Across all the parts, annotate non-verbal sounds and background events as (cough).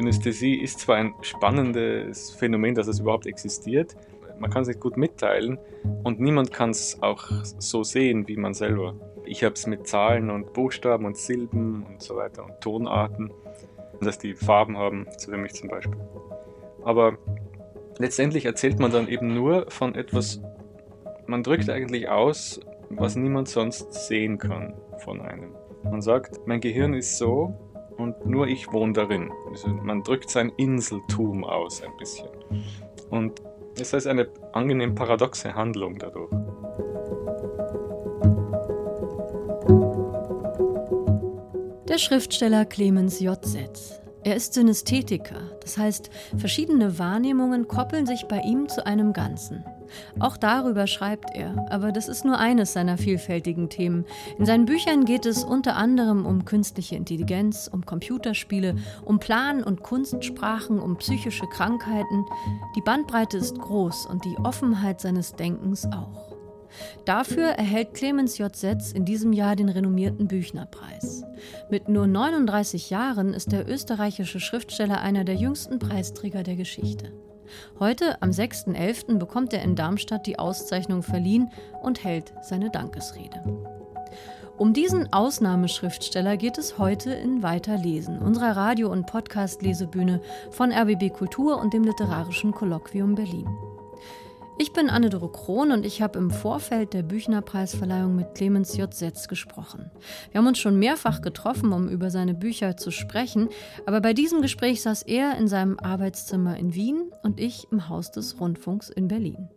Synästhesie ist zwar ein spannendes Phänomen, dass es überhaupt existiert, man kann es nicht gut mitteilen und niemand kann es auch so sehen wie man selber. Ich habe es mit Zahlen und Buchstaben und Silben und so weiter und Tonarten, dass die Farben haben, wie mich zum Beispiel. Aber letztendlich erzählt man dann eben nur von etwas, man drückt eigentlich aus, was niemand sonst sehen kann von einem. Man sagt, mein Gehirn ist so und nur ich wohne darin. Also man drückt sein Inseltum aus ein bisschen. Und es ist eine angenehm paradoxe Handlung dadurch. Der Schriftsteller Clemens J. Setz. Er ist Synästhetiker, das heißt, verschiedene Wahrnehmungen koppeln sich bei ihm zu einem Ganzen. Auch darüber schreibt er, aber das ist nur eines seiner vielfältigen Themen. In seinen Büchern geht es unter anderem um künstliche Intelligenz, um Computerspiele, um Plan- und Kunstsprachen, um psychische Krankheiten. Die Bandbreite ist groß und die Offenheit seines Denkens auch. Dafür erhält Clemens J. Setz in diesem Jahr den renommierten Büchnerpreis. Mit nur 39 Jahren ist der österreichische Schriftsteller einer der jüngsten Preisträger der Geschichte. Heute, am 6.11., bekommt er in Darmstadt die Auszeichnung verliehen und hält seine Dankesrede. Um diesen Ausnahmeschriftsteller geht es heute in Weiterlesen, unserer Radio- und Podcast-Lesebühne von RBB Kultur und dem Literarischen Kolloquium Berlin. Ich bin Anne-Doro Krohn und ich habe im Vorfeld der Büchnerpreisverleihung mit Clemens J. Setz gesprochen. Wir haben uns schon mehrfach getroffen, um über seine Bücher zu sprechen, aber bei diesem Gespräch saß er in seinem Arbeitszimmer in Wien und ich im Haus des Rundfunks in Berlin.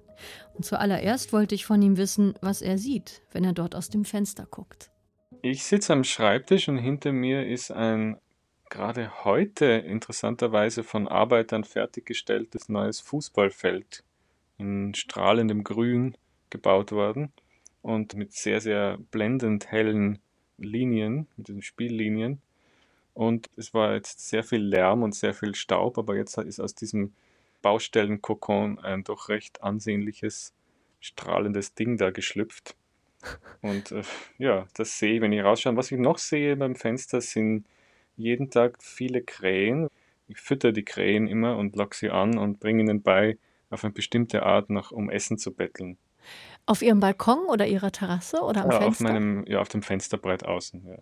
Und zuallererst wollte ich von ihm wissen, was er sieht, wenn er dort aus dem Fenster guckt. Ich sitze am Schreibtisch und hinter mir ist ein gerade heute interessanterweise von Arbeitern fertiggestelltes neues Fußballfeld in strahlendem Grün gebaut worden und mit sehr, sehr blendend hellen Linien, mit diesen Spiellinien. Und es war jetzt sehr viel Lärm und sehr viel Staub, aber jetzt ist aus diesem Baustellenkokon ein doch recht ansehnliches, strahlendes Ding da geschlüpft. (laughs) Und äh, ja, das sehe ich, wenn ich rausschaue. Was ich noch sehe beim Fenster sind jeden Tag viele Krähen. Ich fütter die Krähen immer und lock sie an und bringe ihnen bei, auf eine bestimmte Art nach um Essen zu betteln. Auf Ihrem Balkon oder Ihrer Terrasse oder am ja, Fenster? Auf meinem, ja, auf dem Fensterbrett außen. Ja.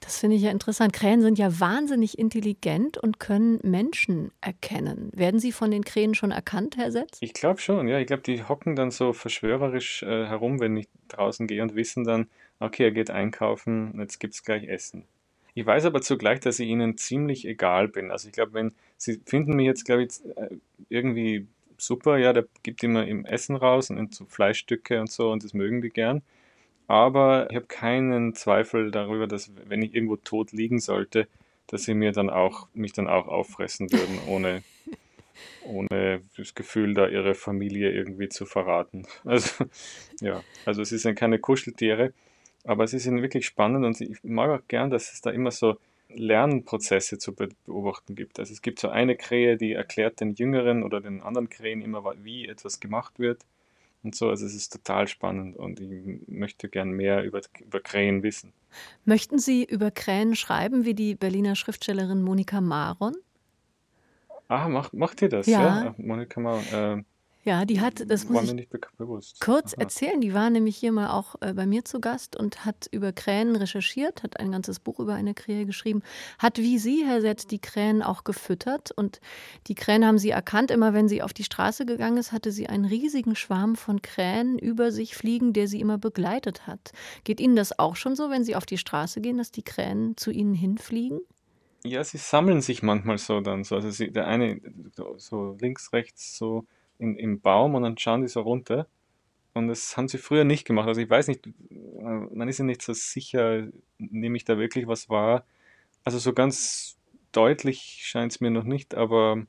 Das finde ich ja interessant. Krähen sind ja wahnsinnig intelligent und können Menschen erkennen. Werden Sie von den Krähen schon erkannt, Herr Setz? Ich glaube schon, ja. Ich glaube, die hocken dann so verschwörerisch äh, herum, wenn ich draußen gehe und wissen dann, okay, er geht einkaufen, jetzt gibt es gleich Essen. Ich weiß aber zugleich, dass ich ihnen ziemlich egal bin. Also ich glaube, wenn sie finden mich jetzt, glaube ich, äh, irgendwie super, ja, der gibt immer im Essen raus und so Fleischstücke und so und das mögen die gern. Aber ich habe keinen Zweifel darüber, dass wenn ich irgendwo tot liegen sollte, dass sie mir dann auch, mich dann auch auffressen würden, (laughs) ohne, ohne das Gefühl, da ihre Familie irgendwie zu verraten. (laughs) Also, ja, also es sind keine Kuscheltiere, aber sie sind wirklich spannend und ich mag auch gern, dass es da immer so Lernprozesse zu beobachten gibt. Also es gibt so eine Krähe, die erklärt den Jüngeren oder den anderen Krähen immer, wie etwas gemacht wird und so. Also es ist total spannend und ich möchte gern mehr über, über Krähen wissen. Möchten Sie über Krähen schreiben wie die Berliner Schriftstellerin Monika Maron? Ah, macht, macht ihr das? Ja. ja? Monika Maron. Äh, ja, die hat, das muss ich kurz Aha. erzählen. Die war nämlich hier mal auch äh, bei mir zu Gast und hat über Krähen recherchiert, hat ein ganzes Buch über eine Krähe geschrieben, hat wie Sie, Herr Setz, die Krähen auch gefüttert. Und die Krähen haben sie erkannt. Immer wenn sie auf die Straße gegangen ist, hatte sie einen riesigen Schwarm von Krähen über sich fliegen, der sie immer begleitet hat. Geht Ihnen das auch schon so, wenn Sie auf die Straße gehen, dass die Krähen zu Ihnen hinfliegen? Ja, sie sammeln sich manchmal so dann so. Also sie, der eine so links, rechts so in, im Baum und dann schauen die so runter. Und das haben sie früher nicht gemacht. Also ich weiß nicht, man ist ja nicht so sicher, nehme ich da wirklich was wahr. Also so ganz deutlich scheint es mir noch nicht, aber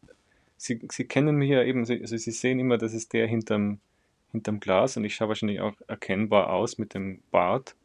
sie, sie kennen mich ja eben, also sie sehen immer, das ist der hinterm, hinterm Glas und ich schaue wahrscheinlich auch erkennbar aus mit dem Bart.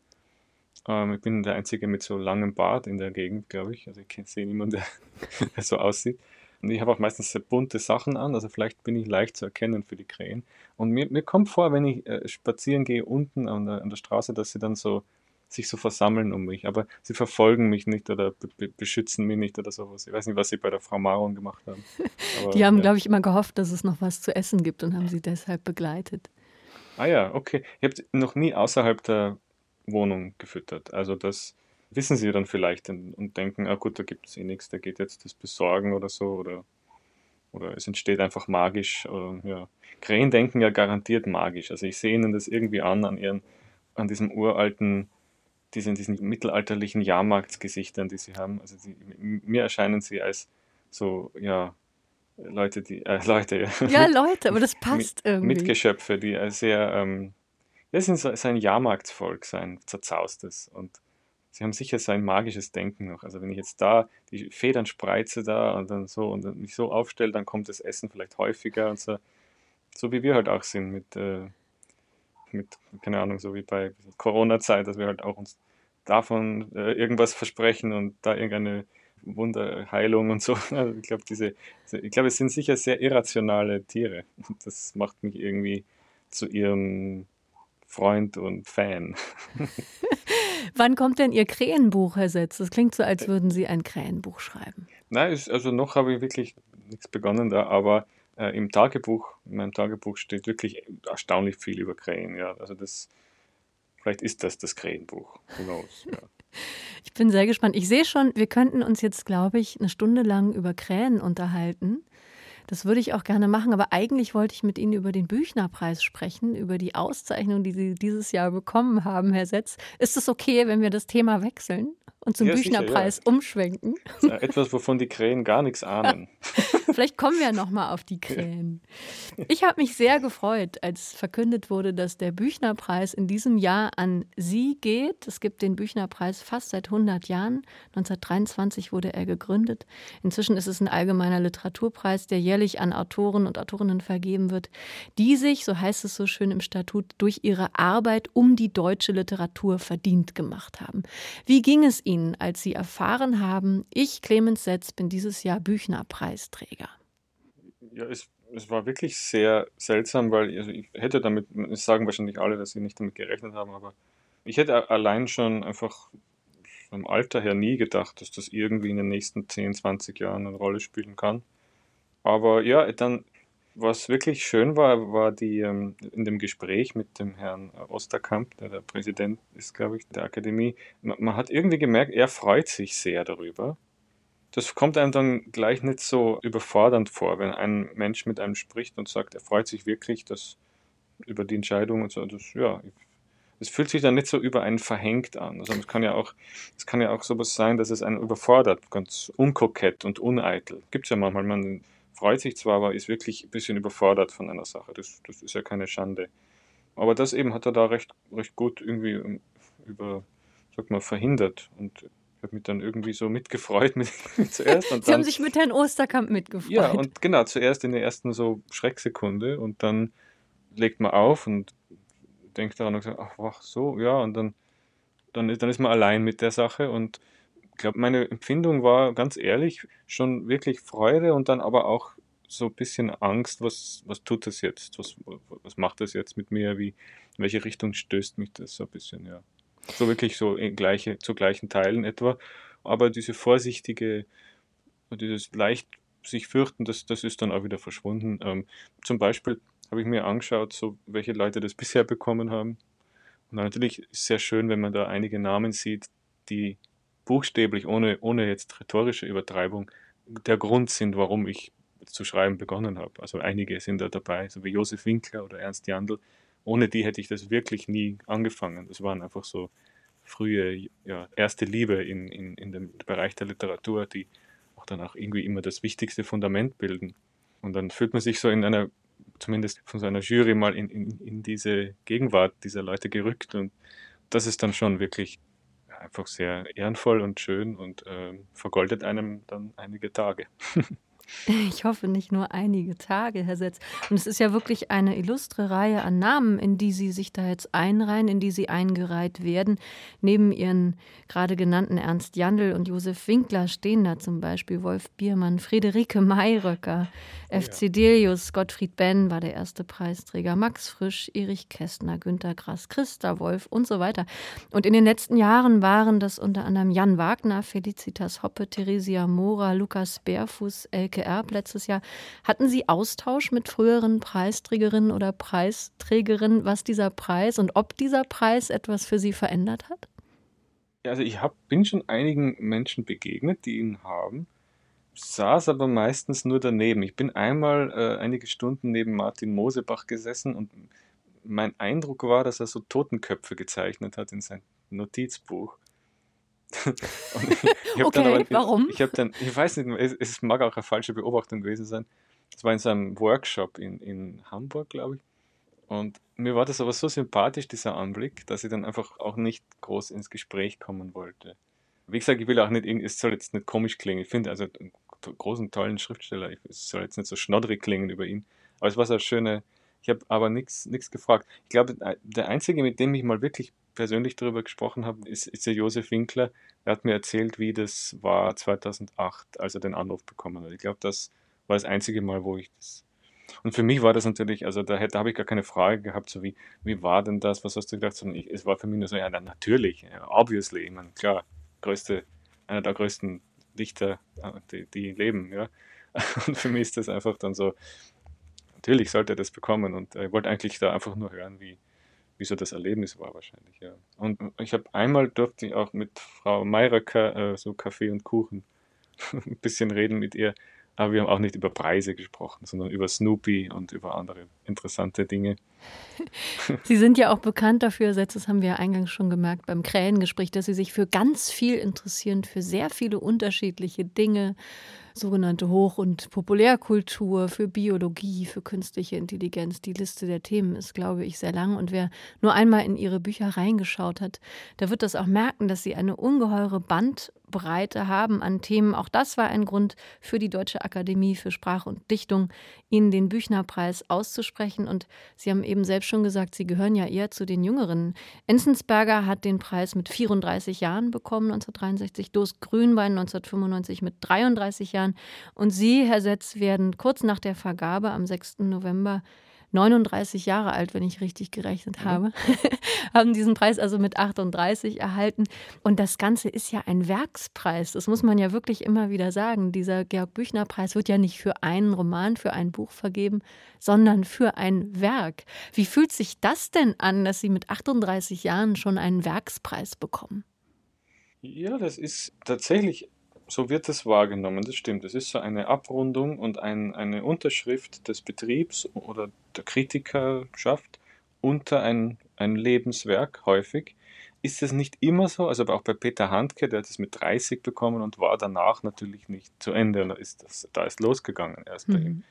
Ähm, ich bin der Einzige mit so langem Bart in der Gegend, glaube ich. Also ich sehe niemanden, der, (laughs) der so aussieht. Und ich habe auch meistens sehr bunte Sachen an, also vielleicht bin ich leicht zu erkennen für die Krähen. Und mir, mir kommt vor, wenn ich äh, spazieren gehe unten an der, an der Straße, dass sie dann so sich so versammeln um mich. Aber sie verfolgen mich nicht oder be beschützen mich nicht oder sowas. Ich weiß nicht, was sie bei der Frau Maron gemacht haben. (laughs) Aber, die haben, ja. glaube ich, immer gehofft, dass es noch was zu essen gibt und haben sie deshalb begleitet. Ah ja, okay. Ihr habt noch nie außerhalb der Wohnung gefüttert. Also das wissen sie dann vielleicht und denken, ah gut, da gibt es eh nichts, da geht jetzt das Besorgen oder so oder, oder es entsteht einfach magisch. Oder, ja. Krähen denken ja garantiert magisch. Also ich sehe ihnen das irgendwie an, an ihren, an diesem uralten, diesen, diesen mittelalterlichen Jahrmarktsgesichtern, die sie haben. Also die, mir erscheinen sie als so, ja, Leute, die, äh, (laughs) Leute, ja. Ja, Leute, aber das passt mit, irgendwie. Mitgeschöpfe, die sehr, ähm, das sind so, ein Jahrmarktsvolk, so ein zerzaustes. Und sie haben sicher so ein magisches Denken noch. Also wenn ich jetzt da die Federn spreize da und dann so und mich so aufstelle, dann kommt das Essen vielleicht häufiger und so. So wie wir halt auch sind mit, äh, mit keine Ahnung, so wie bei Corona-Zeit, dass wir halt auch uns davon äh, irgendwas versprechen und da irgendeine Wunderheilung und so. (laughs) Also ich glaube, diese, ich glaube, es sind sicher sehr irrationale Tiere. Das macht mich irgendwie zu ihrem Freund und Fan. (laughs) Wann kommt denn Ihr Krähenbuch, Herr Setz? Das klingt so, als würden Sie ein Krähenbuch schreiben. Nein, also noch habe ich wirklich nichts begonnen da, aber äh, im Tagebuch, in meinem Tagebuch steht wirklich erstaunlich viel über Krähen. Ja, also das, vielleicht ist das das Krähenbuch. Who knows? Ja. (laughs) Ich bin sehr gespannt. Ich sehe schon, wir könnten uns jetzt, glaube ich, eine Stunde lang über Krähen unterhalten. Das würde ich auch gerne machen, aber eigentlich wollte ich mit Ihnen über den Büchnerpreis sprechen, über die Auszeichnung, die Sie dieses Jahr bekommen haben, Herr Setz. Ist es okay, wenn wir das Thema wechseln? Und zum ja, Büchnerpreis sicher, ja. umschwenken. etwas, wovon die Krähen gar nichts ahnen. (laughs) Vielleicht kommen wir noch mal auf die Krähen. Ich habe mich sehr gefreut, als verkündet wurde, dass der Büchnerpreis in diesem Jahr an Sie geht. Es gibt den Büchnerpreis fast seit 100 Jahren. 1923 wurde er gegründet. Inzwischen ist es ein allgemeiner Literaturpreis, der jährlich an Autoren und Autorinnen vergeben wird, die sich, so heißt es so schön im Statut, durch ihre Arbeit um die deutsche Literatur verdient gemacht haben. Wie ging es Ihnen? Ihnen, als Sie erfahren haben, ich, Clemens Setz, bin dieses Jahr Büchner-Preisträger? Ja, es, es, war wirklich sehr seltsam, weil also ich hätte damit, es sagen wahrscheinlich alle, dass sie nicht damit gerechnet haben, aber ich hätte allein schon einfach vom Alter her nie gedacht, dass das irgendwie in den nächsten 10, 20 Jahren eine Rolle spielen kann. Aber ja, dann was wirklich schön war, war die ähm, in dem Gespräch mit dem Herrn Osterkamp, der der Präsident ist, glaube ich, der Akademie. Man, man, hat irgendwie gemerkt, er freut sich sehr darüber. Das kommt einem dann gleich nicht so überfordernd vor, wenn ein Mensch mit einem spricht und sagt, er freut sich wirklich dass, über die Entscheidung und so. Das, ja, es fühlt sich dann nicht so über einen verhängt an. Also es kann ja auch, es kann ja auch sowas sein, dass es einen überfordert, ganz unkokett und uneitel. Gibt es ja manchmal, man freut sich zwar, aber ist wirklich ein bisschen überfordert von einer Sache. Das, das ist ja keine Schande. Aber das eben hat er da recht, recht gut irgendwie ähm, über, sag mal, verhindert. Und ich habe mich dann irgendwie so mitgefreut mit, (laughs) zuerst. Und Sie dann, haben sich mit Herrn Osterkamp mitgefreut. Ja, und genau, zuerst in der ersten so Schrecksekunde und dann legt man auf und denkt daran und sagt, ach, ach so, ja, und dann, dann, dann ist man allein mit der Sache und glaube, meine Empfindung war ganz ehrlich schon wirklich Freude und dann aber auch so ein bisschen Angst, was, was tut das jetzt? Was, was macht das jetzt mit mir? Wie, in welche Richtung stößt mich das so ein bisschen, ja. So wirklich so in gleiche, zu gleichen Teilen etwa. Aber diese vorsichtige, dieses leicht sich fürchten, das, das ist dann auch wieder verschwunden. Ähm, zum Beispiel habe ich mir angeschaut, so welche Leute das (laughs) bisher bekommen haben. Und natürlich ist es sehr schön, wenn man da einige Namen sieht, die buchstäblich, ohne, ohne jetzt rhetorische Übertreibung, der Grund sind, warum ich zu schreiben begonnen habe. Also einige sind da dabei, so wie Josef Winkler oder Ernst Jandl. Ohne die hätte ich das wirklich nie angefangen. Das waren einfach so frühe, ja, erste Liebe in, in, in dem Bereich der Literatur, die auch dann auch irgendwie immer das wichtigste Fundament bilden. Und dann fühlt man sich so in einer, zumindest von so einer Jury mal in, in, in diese Gegenwart dieser Leute gerückt. Und das ist dann schon wirklich einfach sehr ehrenvoll und schön und äh, vergoldet einem dann einige Tage. (laughs) (laughs) Ich hoffe nicht nur einige Tage, Herr Setz. Und es ist ja wirklich eine illustre Reihe an Namen, in die Sie sich da jetzt einreihen, in die Sie eingereiht werden. Neben Ihren gerade genannten Ernst Jandl und Josef Winkler stehen da zum Beispiel Wolf Biermann, Friederike Mayröcker, oh, F. Delius, Gottfried Benn war der erste Preisträger, Max Frisch, Erich Kästner, Günter Grass, Christa Wolf und so weiter. Und in den letzten Jahren waren das unter anderem Jan Wagner, Felicitas Hoppe, Theresia Mora, Lukas Bärfuß, Elke Erb letztes Jahr. Hatten Sie Austausch mit früheren Preisträgerinnen oder Preisträgerinnen, was dieser Preis und ob dieser Preis etwas für Sie verändert hat? Also ich hab, bin schon einigen Menschen begegnet, die ihn haben, saß aber meistens nur daneben. Ich bin einmal äh, einige Stunden neben Martin Mosebach gesessen und mein Eindruck war, dass er so Totenköpfe gezeichnet hat in sein Notizbuch. (laughs) okay, aber, warum? Ich, ich dann, ich weiß nicht, es, es, mag auch eine falsche Beobachtung gewesen sein. Das war in seinem Workshop in, in Hamburg, glaube ich. Und mir war das aber so sympathisch, dieser Anblick, dass ich dann einfach auch nicht groß ins Gespräch kommen wollte. Wie gesagt, ich will auch nicht, es soll jetzt nicht komisch klingen. Ich finde also einen großen, tollen Schriftsteller, es soll jetzt nicht so schnodderig klingen über ihn. Aber es war so eine schöne, ich habe aber nichts gefragt. Ich glaube, der Einzige, mit dem ich mal wirklich persönlich darüber gesprochen habe, ist, ist der Josef Winkler. Er hat mir erzählt, wie das war 2008, als er den Anruf bekommen hat. Ich glaube, das war das einzige Mal, wo ich das. Und für mich war das natürlich, also da, da habe ich gar keine Frage gehabt, so wie, wie war denn das, was hast du gedacht? Sondern ich, es war für mich nur so, ja, natürlich, obviously, ich meine, klar, größte, einer der größten Dichter, äh, die, die leben, ja. (laughs) Und für mich ist das einfach dann so, natürlich sollte er das bekommen und ich wollte eigentlich da einfach nur hören, wie, wie so das Erlebnis war wahrscheinlich, ja. Und ich habe einmal durfte ich auch mit Frau Meiraker äh, so Kaffee und Kuchen (laughs) ein bisschen reden mit ihr, aber wir haben auch nicht über Preise gesprochen, sondern über Snoopy und über andere interessante Dinge. (laughs) Sie sind ja auch bekannt dafür, das haben wir ja eingangs schon gemerkt beim Krähengespräch, dass Sie sich für ganz viel interessieren, für sehr viele unterschiedliche Dinge, sogenannte Hoch- und Populärkultur, für Biologie, für künstliche Intelligenz. Die Liste der Themen ist, glaube ich, sehr lang. Und wer nur einmal in Ihre Bücher reingeschaut hat, der wird das auch merken, dass Sie eine ungeheure Bandbreite haben an Themen. Auch das war ein Grund für die Deutsche Akademie für Sprache und Dichtung, Ihnen den Büchnerpreis auszusprechen. Und Sie haben eben selbst schon gesagt, Sie gehören ja eher zu den Jüngeren. Enzensberger hat den Preis mit 34 Jahren bekommen, 1963, Dos Grünbein 1995 mit 33 Jahren. Jahren. Und Sie, Herr Setz, werden kurz nach der Vergabe am 6. November 39 Jahre alt, wenn ich richtig gerechnet mhm. habe, (laughs) haben diesen Preis also mit 38 erhalten. Und das Ganze ist ja ein Werkspreis. Das muss man ja wirklich immer wieder sagen. Dieser Georg Büchner Preis wird ja nicht für einen Roman, für ein Buch vergeben, sondern für ein Werk. Wie fühlt sich das denn an, dass Sie mit 38 Jahren schon einen Werkspreis bekommen? Ja, das ist tatsächlich so wird es wahrgenommen, das stimmt. Es ist so eine Abrundung und ein, eine Unterschrift des Betriebs oder der Kritikerschaft unter ein, ein Lebenswerk häufig. Ist es nicht immer so, also auch bei Peter Handke, der hat es mit 30 bekommen und war danach natürlich nicht zu Ende. Da ist, das, da ist losgegangen erst mhm. bei ihm.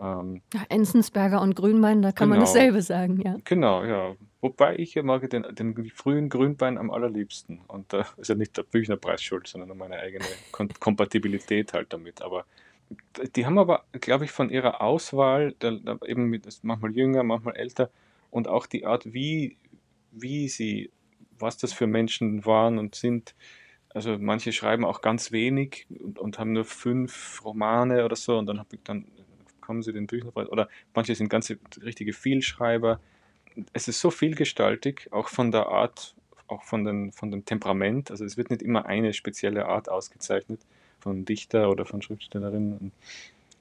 Ähm, ja, Enzensberger und Grünbein, da kann genau, man dasselbe sagen, ja. Genau, ja. Wobei ich mag den, den frühen Grünbein am allerliebsten. Und da äh, ist ja nicht der Büchnerpreis schuld, sondern meine eigene Kom Kompatibilität halt damit. Aber die haben aber, glaube ich, von ihrer Auswahl, der, der eben mit, manchmal jünger, manchmal älter, und auch die Art, wie, wie sie, was das für Menschen waren und sind. Also manche schreiben auch ganz wenig und, und haben nur fünf Romane oder so und dann habe ich dann bekommen sie den Bücherpreis. Oder manche sind ganze richtige Vielschreiber. Es ist so vielgestaltig, auch von der Art, auch von, den, von dem Temperament. Also es wird nicht immer eine spezielle Art ausgezeichnet von Dichter oder von Schriftstellerinnen.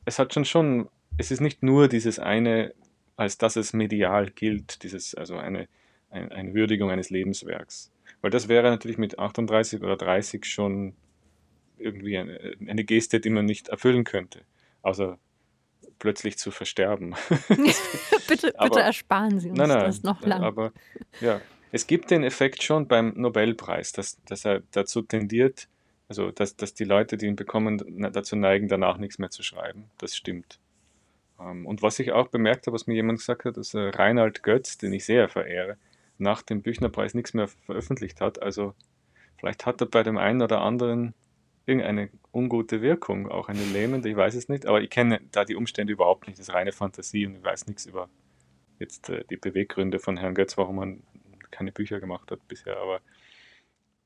Es hat schon schon, es ist nicht nur dieses eine, als dass es medial gilt, dieses, also eine, eine, eine Würdigung eines Lebenswerks. Weil das wäre natürlich mit 38 oder 30 schon irgendwie eine, eine Geste, die man nicht erfüllen könnte. Außer plötzlich zu versterben. (laughs) (laughs) bitte, aber, bitte ersparen Sie uns nein, nein, das noch lange. Aber ja, es gibt den Effekt schon beim Nobelpreis, dass, dass er dazu tendiert, also dass, dass die Leute, die ihn bekommen, dazu neigen, danach nichts mehr zu schreiben. Das stimmt. Ähm, und was ich auch bemerkt habe, was mir jemand gesagt hat, dass Reinhard Götz, den ich sehr verehre, nach dem Büchnerpreis nichts mehr veröffentlicht hat. Also vielleicht hat er bei dem einen oder anderen irgendeine ungute Wirkung, auch eine lähmende, ich weiß es nicht, aber ich kenne da die Umstände überhaupt nicht, das ist reine Fantasie und ich weiß nichts über jetzt äh, die Beweggründe von Herrn Götz, warum man keine Bücher gemacht hat bisher, aber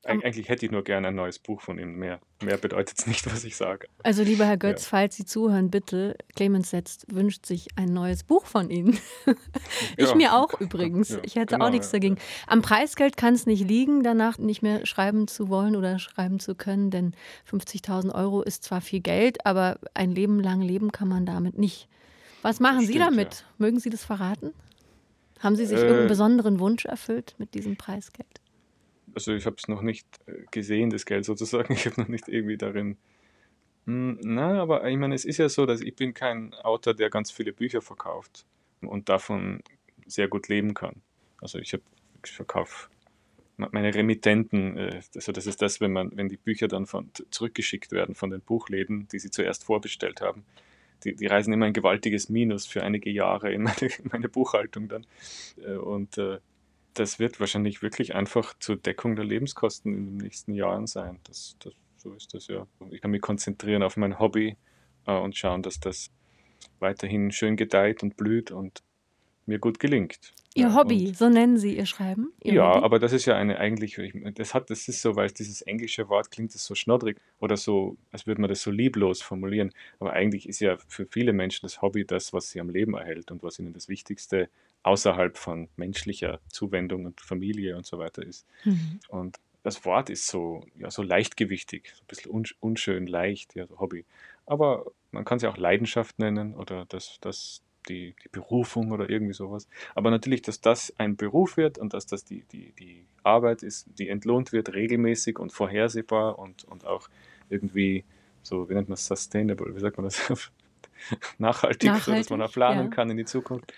Eig eigentlich hätte ich nur gerne ein neues Buch von ihm. Mehr, mehr bedeutet es nicht, was ich sage. Also, lieber Herr Götz, ja. falls Sie zuhören, bitte, Clemens Setzt wünscht sich ein neues Buch von Ihnen. (laughs) ich ja. mir auch übrigens. Ja, ich hätte genau, auch nichts dagegen. Am Preisgeld kann es nicht liegen, danach nicht mehr schreiben zu wollen oder schreiben zu können, denn 50.000 Euro ist zwar viel Geld, aber ein Leben lang leben kann man damit nicht. Was machen Stimmt, Sie damit? Mögen Sie das verraten? Haben Sie sich äh, irgendeinen besonderen Wunsch erfüllt mit diesem Preisgeld? Also ich habe es noch nicht äh, gesehen, das Geld sozusagen. (laughs) Ich habe noch nicht irgendwie darin. Hm, na, aber ich meine, es ist ja so, dass ich bin kein Autor, der ganz viele Bücher verkauft und davon sehr gut leben kann. Also ich, ich verkaufe meine Remittenten, äh, also das ist das, wenn man, wenn die Bücher dann von, zurückgeschickt werden von den Buchläden, die sie zuerst vorbestellt haben, die, die reisen immer ein gewaltiges Minus für einige Jahre in meine, (laughs) in meine Buchhaltung dann. Äh, und das wird wahrscheinlich wirklich einfach zur Deckung der Lebenskosten in den nächsten Jahren sein. Das, das, so ist das ja. Ich kann mich konzentrieren auf mein Hobby äh, und schauen, dass das weiterhin schön gedeiht und blüht und mir gut gelingt. Ihr ja, Hobby, so nennen Sie Ihr Schreiben? Ihr ja, Hobby? aber das ist ja eine eigentlich, das hat, das ist so, weil dieses englische Wort klingt das so schnoddrig oder so, als würde man das so lieblos formulieren. Aber eigentlich ist ja für viele Menschen das Hobby das, was sie am Leben erhält und was ihnen das Wichtigste außerhalb von menschlicher Zuwendung und Familie und so weiter ist. Mhm. Und das Wort ist so, ja, so leichtgewichtig, so ein bisschen unschön leicht, ja, so Hobby. Aber man kann es ja auch Leidenschaft nennen oder das, das, die, die Berufung oder irgendwie sowas. Aber natürlich, dass das ein Beruf wird und dass das die, die, die Arbeit ist, die entlohnt wird, regelmäßig und vorhersehbar und, und auch irgendwie so, wie nennt man es, sustainable, wie sagt man das? Nachhaltig, (laughs) Nachhaltig, so dass man auch planen ja. kann in die Zukunft.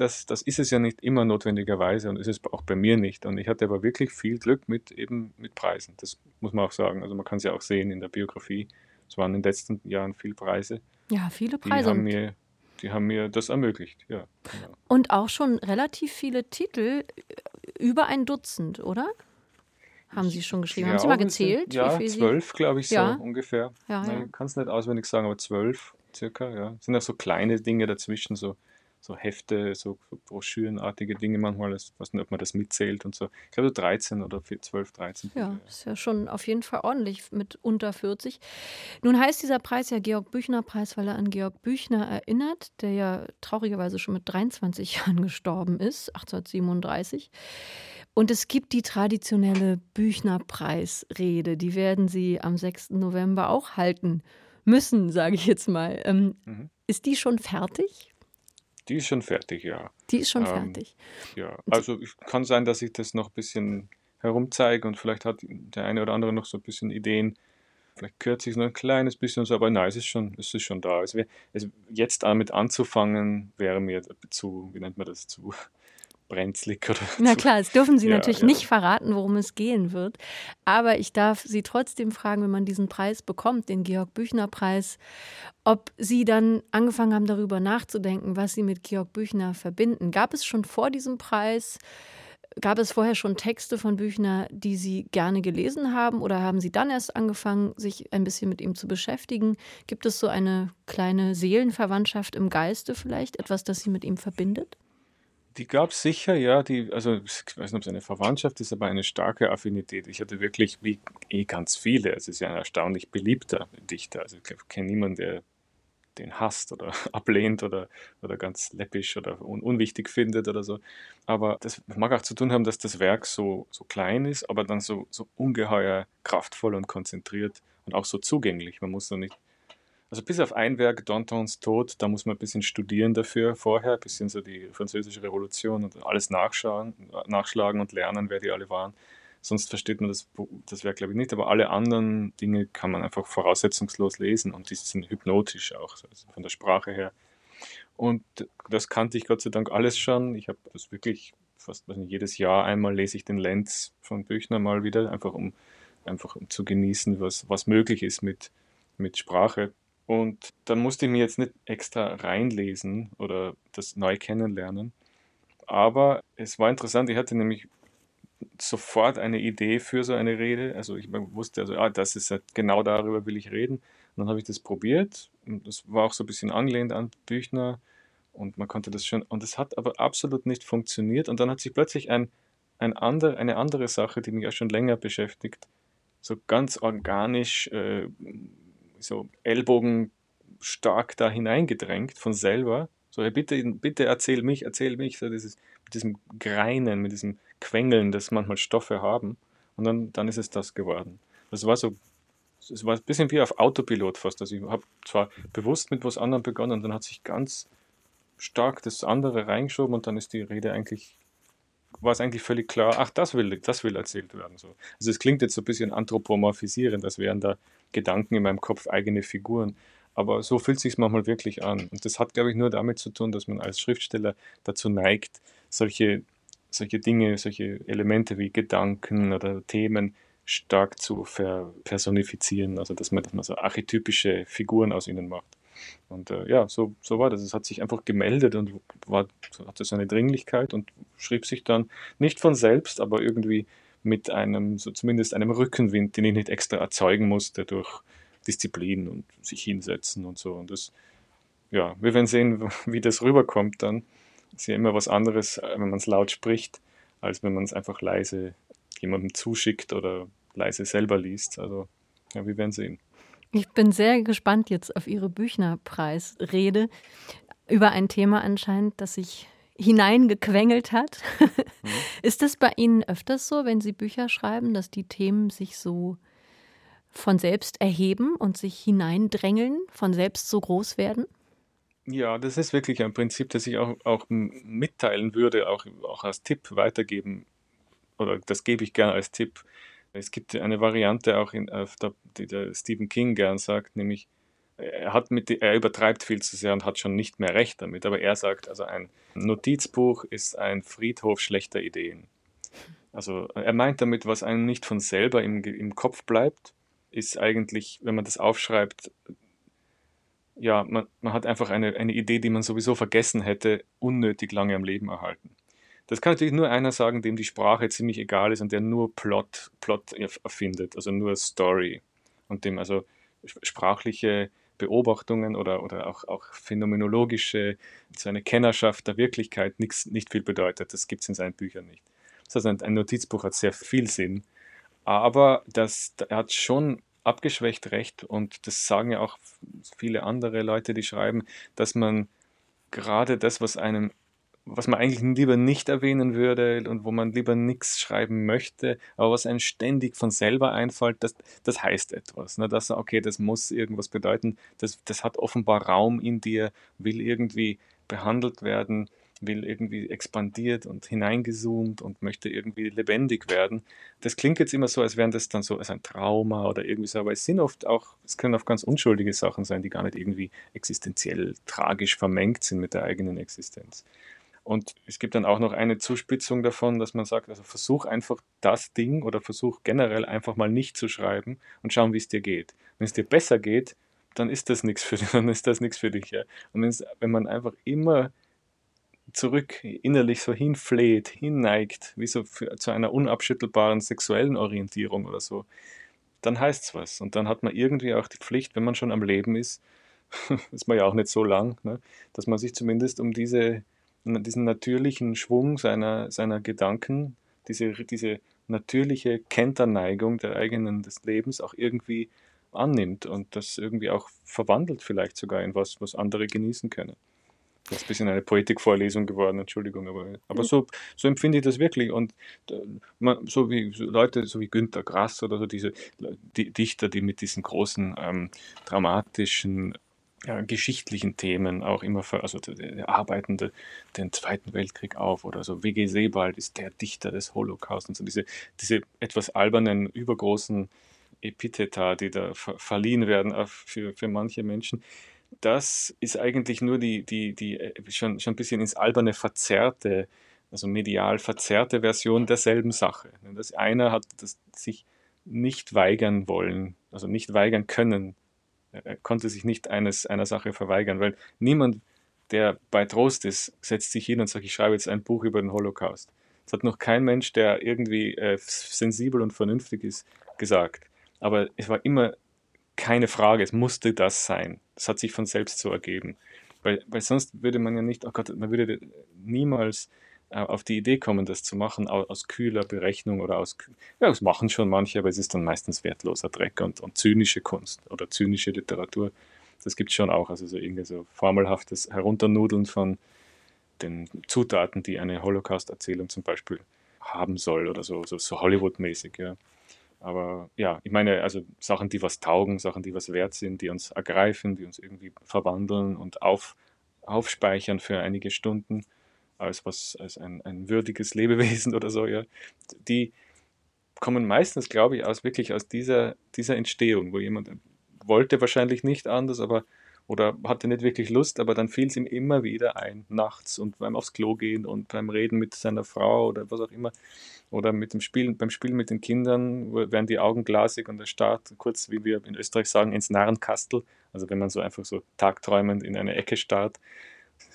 Das, das ist es ja nicht immer notwendigerweise und ist es auch bei mir nicht. Und ich hatte aber wirklich viel Glück mit eben mit Preisen. Das muss man auch sagen. Also man kann es ja auch sehen in der Biografie. Es waren in den letzten Jahren viele Preise. Ja, viele Preise. Die haben mir die haben mir das ermöglicht, ja. Genau. Und auch schon relativ viele Titel, äh, über ein Dutzend, oder? Haben Sie schon geschrieben? Ja, haben Sie mal gezählt? Sind, ja, zwölf, glaube ich, so ja. ungefähr. Ja, ja. Ich kann es nicht auswendig sagen, aber zwölf circa, ja. Es sind auch so kleine Dinge dazwischen, so so Hefte, so, so broschürenartige Dinge manchmal. Ich weiß nicht, ob man das mitzählt und so. Ich glaube 13 oder 12, 13. Ja, ist ja schon auf jeden Fall ordentlich mit unter 40. Nun heißt dieser Preis ja Georg Büchner Preis, weil er an Georg Büchner erinnert, der ja traurigerweise schon mit 23 (laughs) Jahren gestorben ist, 1837. Und es gibt die traditionelle Büchner-Preisrede, die werden Sie am 6. November auch halten müssen, sage ich jetzt mal. Ähm, mhm. Ist die schon fertig? Die ist schon fertig, ja. Die ist schon ähm, fertig. Ja, also kann sein, dass ich das noch ein bisschen herumzeige und vielleicht hat der eine oder andere noch so ein bisschen Ideen. Vielleicht kürze ich es noch ein kleines bisschen so, aber nein, es ist schon, es ist schon da. Es wär, es, jetzt damit anzufangen, wäre mir zu, wie nennt man das, zu brenzlig oder Na klar, das dürfen Sie ja, natürlich ja. nicht verraten, worum es gehen wird. Aber ich darf Sie trotzdem fragen, wenn man diesen Preis bekommt, den Georg Büchner Preis, ob Sie dann angefangen haben, darüber nachzudenken, was Sie mit Georg Büchner verbinden. Gab es schon vor diesem Preis, gab es vorher schon Texte von Büchner, die Sie gerne gelesen haben oder haben Sie dann erst angefangen, sich ein bisschen mit ihm zu beschäftigen? Gibt es so eine kleine Seelenverwandtschaft im Geiste vielleicht, etwas, das Sie mit ihm verbindet? Die gab es sicher, ja. Die, also ich weiß nicht, ob es eine Verwandtschaft ist, aber eine starke Affinität. Ich hatte wirklich, wie eh ganz viele, es ist ja ein erstaunlich beliebter Dichter. Also ich kenne niemanden, der den hasst oder (laughs) ablehnt oder, oder ganz läppisch oder un unwichtig findet oder so. Aber das mag auch zu tun haben, dass das Werk so, so klein ist, aber dann so, so ungeheuer kraftvoll und konzentriert und auch so zugänglich. Man muss da nicht also bis auf ein Werk, Dantons Tod, da muss man ein bisschen studieren dafür vorher, ein bisschen so die französische Revolution und alles nachschauen, nachschlagen und lernen, wer die alle waren. Sonst versteht man das, das Werk, glaube ich, nicht. Aber alle anderen Dinge kann man einfach voraussetzungslos lesen und die sind hypnotisch auch, also von der Sprache her. Und das kannte ich Gott sei Dank alles schon. Ich habe das wirklich fast nicht, jedes Jahr einmal lese ich den Lenz von Büchner mal wieder, einfach um, einfach um zu genießen, was, was möglich ist mit, mit Sprache. Und dann musste ich mir jetzt nicht extra reinlesen oder das neu kennenlernen. Aber es war interessant, ich hatte nämlich sofort eine Idee für so eine Rede. Also ich wusste, also, ah, das ist genau darüber will ich reden. Und dann habe ich das probiert. Und das war auch so ein bisschen angelehnt an Büchner. Und man konnte das schon, und es hat aber absolut nicht funktioniert. Und dann hat sich plötzlich ein, ein andre, eine andere Sache, die mich auch schon länger beschäftigt, so ganz organisch, äh, so ellbogenstark da hineingedrängt von selber. So, hey, bitte, bitte erzähl mich, erzähl mich, so dieses, mit diesem Greinen, mit diesem Quengeln, das manchmal Stoffe haben. Und dann, dann ist es das geworden. Das war so, es war ein bisschen wie auf Autopilot fast. Also ich habe zwar bewusst mit was anderem begonnen und dann hat sich ganz stark das andere reingeschoben und dann ist die Rede eigentlich, war es eigentlich völlig klar, ach, das will, das will erzählt werden. So. Also es klingt jetzt so ein bisschen anthropomorphisierend, als wären da Gedanken in meinem Kopf eigene Figuren. Aber so fühlt es sich manchmal wirklich an. Und das hat, glaube ich, nur damit zu tun, dass man als Schriftsteller dazu neigt, solche, solche Dinge, solche Elemente wie Gedanken oder Themen stark zu verpersonifizieren. Also dass man, dass man so archetypische Figuren aus ihnen macht. Und äh, ja, so, so war das. Es hat sich einfach gemeldet und war, hatte so eine Dringlichkeit und schrieb sich dann nicht von selbst, aber irgendwie mit einem, so zumindest einem Rückenwind, den ich nicht extra erzeugen musste durch Disziplin und sich hinsetzen und so. Und das, ja, wir werden sehen, (laughs) wie das rüberkommt dann. Ist ja immer was anderes, äh, wenn man es laut spricht, als wenn man es einfach leise jemandem zuschickt oder leise selber liest. Also, ja, wir werden sehen. Ich bin sehr gespannt jetzt auf Ihre Büchnerpreisrede über ein Thema anscheinend, das sich hineingequengelt hat. Mhm. Ist das bei Ihnen öfters so, wenn Sie Bücher schreiben, dass die Themen sich so von selbst erheben und sich hineindrängeln, von selbst so groß werden? Ja, das ist wirklich ein Prinzip, das ich auch, auch mitteilen würde, auch, auch als Tipp weitergeben. Oder das gebe ich gerne als Tipp. Es gibt eine Variante auch, in, der, die der Stephen King gern sagt, nämlich, er, hat mit, er übertreibt viel zu sehr und hat schon nicht mehr recht damit. Aber er sagt, also ein Notizbuch ist ein Friedhof schlechter Ideen. Also er meint damit, was einem nicht von selber im, im Kopf bleibt, ist eigentlich, wenn man das aufschreibt, ja, man, man hat einfach eine, eine Idee, die man sowieso vergessen hätte, unnötig lange am Leben erhalten. Das kann natürlich nur einer sagen, dem die Sprache ziemlich egal ist und der nur Plot, Plot erfindet, also nur Story und dem also sprachliche Beobachtungen oder, oder auch, auch phänomenologische, so eine Kennerschaft der Wirklichkeit nix, nicht viel bedeutet. Das gibt es in seinen Büchern nicht. Das heißt, ein, Notizbuch hat sehr viel Sinn, aber das, er hat schon abgeschwächt recht und das sagen ja auch viele andere Leute, die schreiben, dass man gerade das, was einem was man eigentlich lieber nicht erwähnen würde und wo man lieber nichts schreiben möchte, aber was einem ständig von selber einfällt, das, das heißt etwas. Ne? Das, okay, das muss irgendwas bedeuten, das, das hat offenbar Raum in dir, will irgendwie behandelt werden will irgendwie expandiert und hineingezoomt und möchte irgendwie lebendig werden. Das klingt jetzt immer so, als wären das dann so als ein Trauma oder irgendwie so, aber es sind oft auch, es können auch ganz unschuldige Sachen sein, die gar nicht irgendwie existenziell tragisch vermengt sind mit der eigenen Existenz. Und es gibt dann auch noch eine Zuspitzung davon, dass man sagt, also versuch einfach das Ding oder versuch generell einfach mal nicht zu schreiben und schauen, wie es dir geht. Wenn es dir besser geht, dann ist das nichts für dich, (laughs) dann ist das nichts für dich. Ja. Und wenn man einfach immer zurück innerlich so hinfleht, hinneigt, wie so für, zu einer unabschüttelbaren sexuellen Orientierung oder so, dann heißt es was. Und dann hat man irgendwie auch die Pflicht, wenn man schon am Leben ist, (laughs) ist man ja auch nicht so lang, ne, dass man sich zumindest um diese, diesen natürlichen Schwung seiner, seiner Gedanken, diese, diese natürliche Kenterneigung der eigenen des Lebens auch irgendwie annimmt und das irgendwie auch verwandelt vielleicht sogar in was, was andere genießen können. Das ist ein bisschen eine Poetikvorlesung geworden, Entschuldigung, aber, aber so, so empfinde ich das wirklich. Und man, so wie so Leute, so wie Günter Grass oder so diese die Dichter, die mit diesen großen ähm, dramatischen ja, geschichtlichen Themen auch immer, für, also der Arbeitende den Zweiten Weltkrieg auf oder so. W.G. Sebald ist der Dichter des Holocaust und so diese, diese etwas albernen, übergroßen Epitheta, die da verliehen werden für, für manche Menschen das ist eigentlich nur die, die, die äh, schon, schon ein bisschen ins Alberne verzerrte, also medial verzerrte Version derselben Sache. Das einer hat das sich nicht weigern wollen, also nicht weigern können. Er konnte sich nicht eines, einer Sache verweigern, weil niemand, der bei Trost ist, setzt sich hin und sagt, ich schreibe jetzt ein Buch über den Holocaust. Das hat noch kein Mensch, der irgendwie äh, sensibel und vernünftig ist, gesagt. Aber es war immer keine Frage, es musste das sein. Das hat sich von selbst so ergeben. Weil, weil sonst würde man ja nicht, oh Gott, man würde niemals äh, auf die Idee kommen, das zu machen aus kühler Berechnung oder aus, ja, das machen schon manche, aber es ist dann meistens wertloser Dreck und, und zynische Kunst oder zynische Literatur. Das gibt es schon auch, also so irgendwie so formelhaftes Herunternudeln von den Zutaten, die eine Holocaust-Erzählung zum Beispiel haben soll oder so, so, so Hollywood-mäßig, ja. Aber ja, ich meine, also Sachen, die was taugen, Sachen, die was wert sind, die uns ergreifen, die uns irgendwie verwandeln und auf, aufspeichern für einige Stunden als was, als ein, ein würdiges (laughs) Lebewesen oder so, ja, die kommen meistens, glaube ich, aus wirklich aus dieser, dieser Entstehung, wo jemand wollte wahrscheinlich nicht anders, aber oder hatte nicht wirklich Lust, aber dann fiel es ihm immer wieder ein, nachts und beim aufs Klo gehen und beim Reden mit seiner Frau oder was auch immer. Oder mit dem Spielen, beim Spielen mit den Kindern werden die Augen glasig und der Start, kurz wie wir in Österreich sagen, ins Narrenkastel. Also wenn man so einfach so tagträumend in eine Ecke starrt.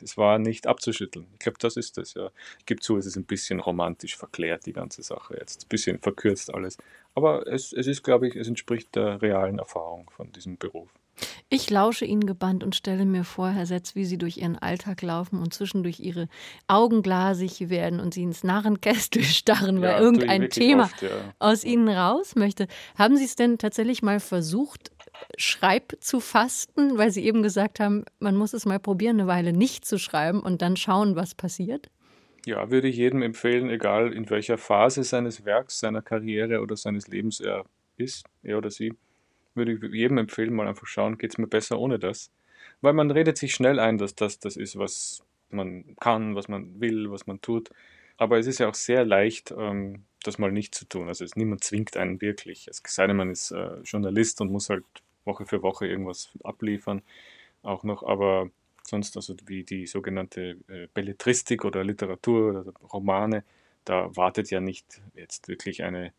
Es war nicht abzuschütteln. Ich glaube, das ist das, ja. Ich gebe zu, es ist ein bisschen romantisch verklärt, die ganze Sache jetzt. Ein bisschen verkürzt alles. Aber es, es ist, glaube ich, es entspricht der realen Erfahrung von diesem Beruf. Ich lausche Ihnen gebannt und stelle mir vor, Herr Setz, wie Sie durch Ihren Alltag laufen und zwischendurch Ihre Augen glasig werden und Sie ins Narrenkästel (laughs) starren, weil ja, irgendein Thema oft, ja. aus Ihnen raus möchte. Haben Sie es denn tatsächlich mal versucht, Schreib zu fasten, weil Sie eben gesagt haben, man muss es mal probieren, eine Weile nicht zu schreiben und dann schauen, was passiert? Ja, würde ich jedem empfehlen, egal in welcher Phase seines Werks, seiner Karriere oder seines Lebens er ist, er oder sie würde ich jedem empfehlen, mal einfach schauen, geht es mir besser ohne das. Weil man redet sich schnell ein, dass das das ist, was man kann, was man will, was man tut. Aber es ist ja auch sehr leicht, ähm, das mal nicht zu tun. Also es, niemand zwingt einen wirklich. Es sei denn, man ist äh, Journalist und muss halt Woche für Woche irgendwas abliefern. Auch noch, aber sonst, also wie die sogenannte äh, Belletristik oder Literatur oder Romane, da wartet ja nicht jetzt wirklich eine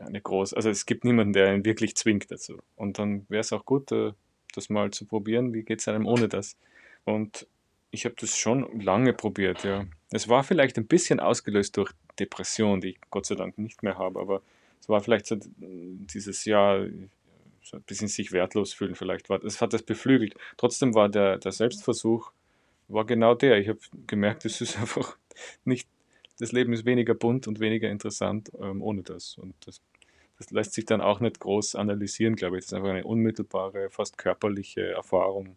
eine große, also es gibt niemanden, der ihn wirklich zwingt dazu. Und dann wäre es auch gut, äh, das mal zu probieren, wie geht es einem ohne das. Und ich habe das schon lange probiert, ja. Es war vielleicht ein bisschen ausgelöst durch Depression, die ich Gott sei Dank nicht mehr habe, aber es war vielleicht so dieses Jahr so ein bisschen sich wertlos fühlen, vielleicht war es hat das beflügelt. Trotzdem war der, der Selbstversuch war genau der. Ich habe gemerkt, es ist (laughs) einfach nicht das Leben ist weniger bunt und weniger interessant ähm, ohne das. Und das, das lässt sich dann auch nicht groß analysieren, glaube ich. Das ist einfach eine unmittelbare, fast körperliche Erfahrung.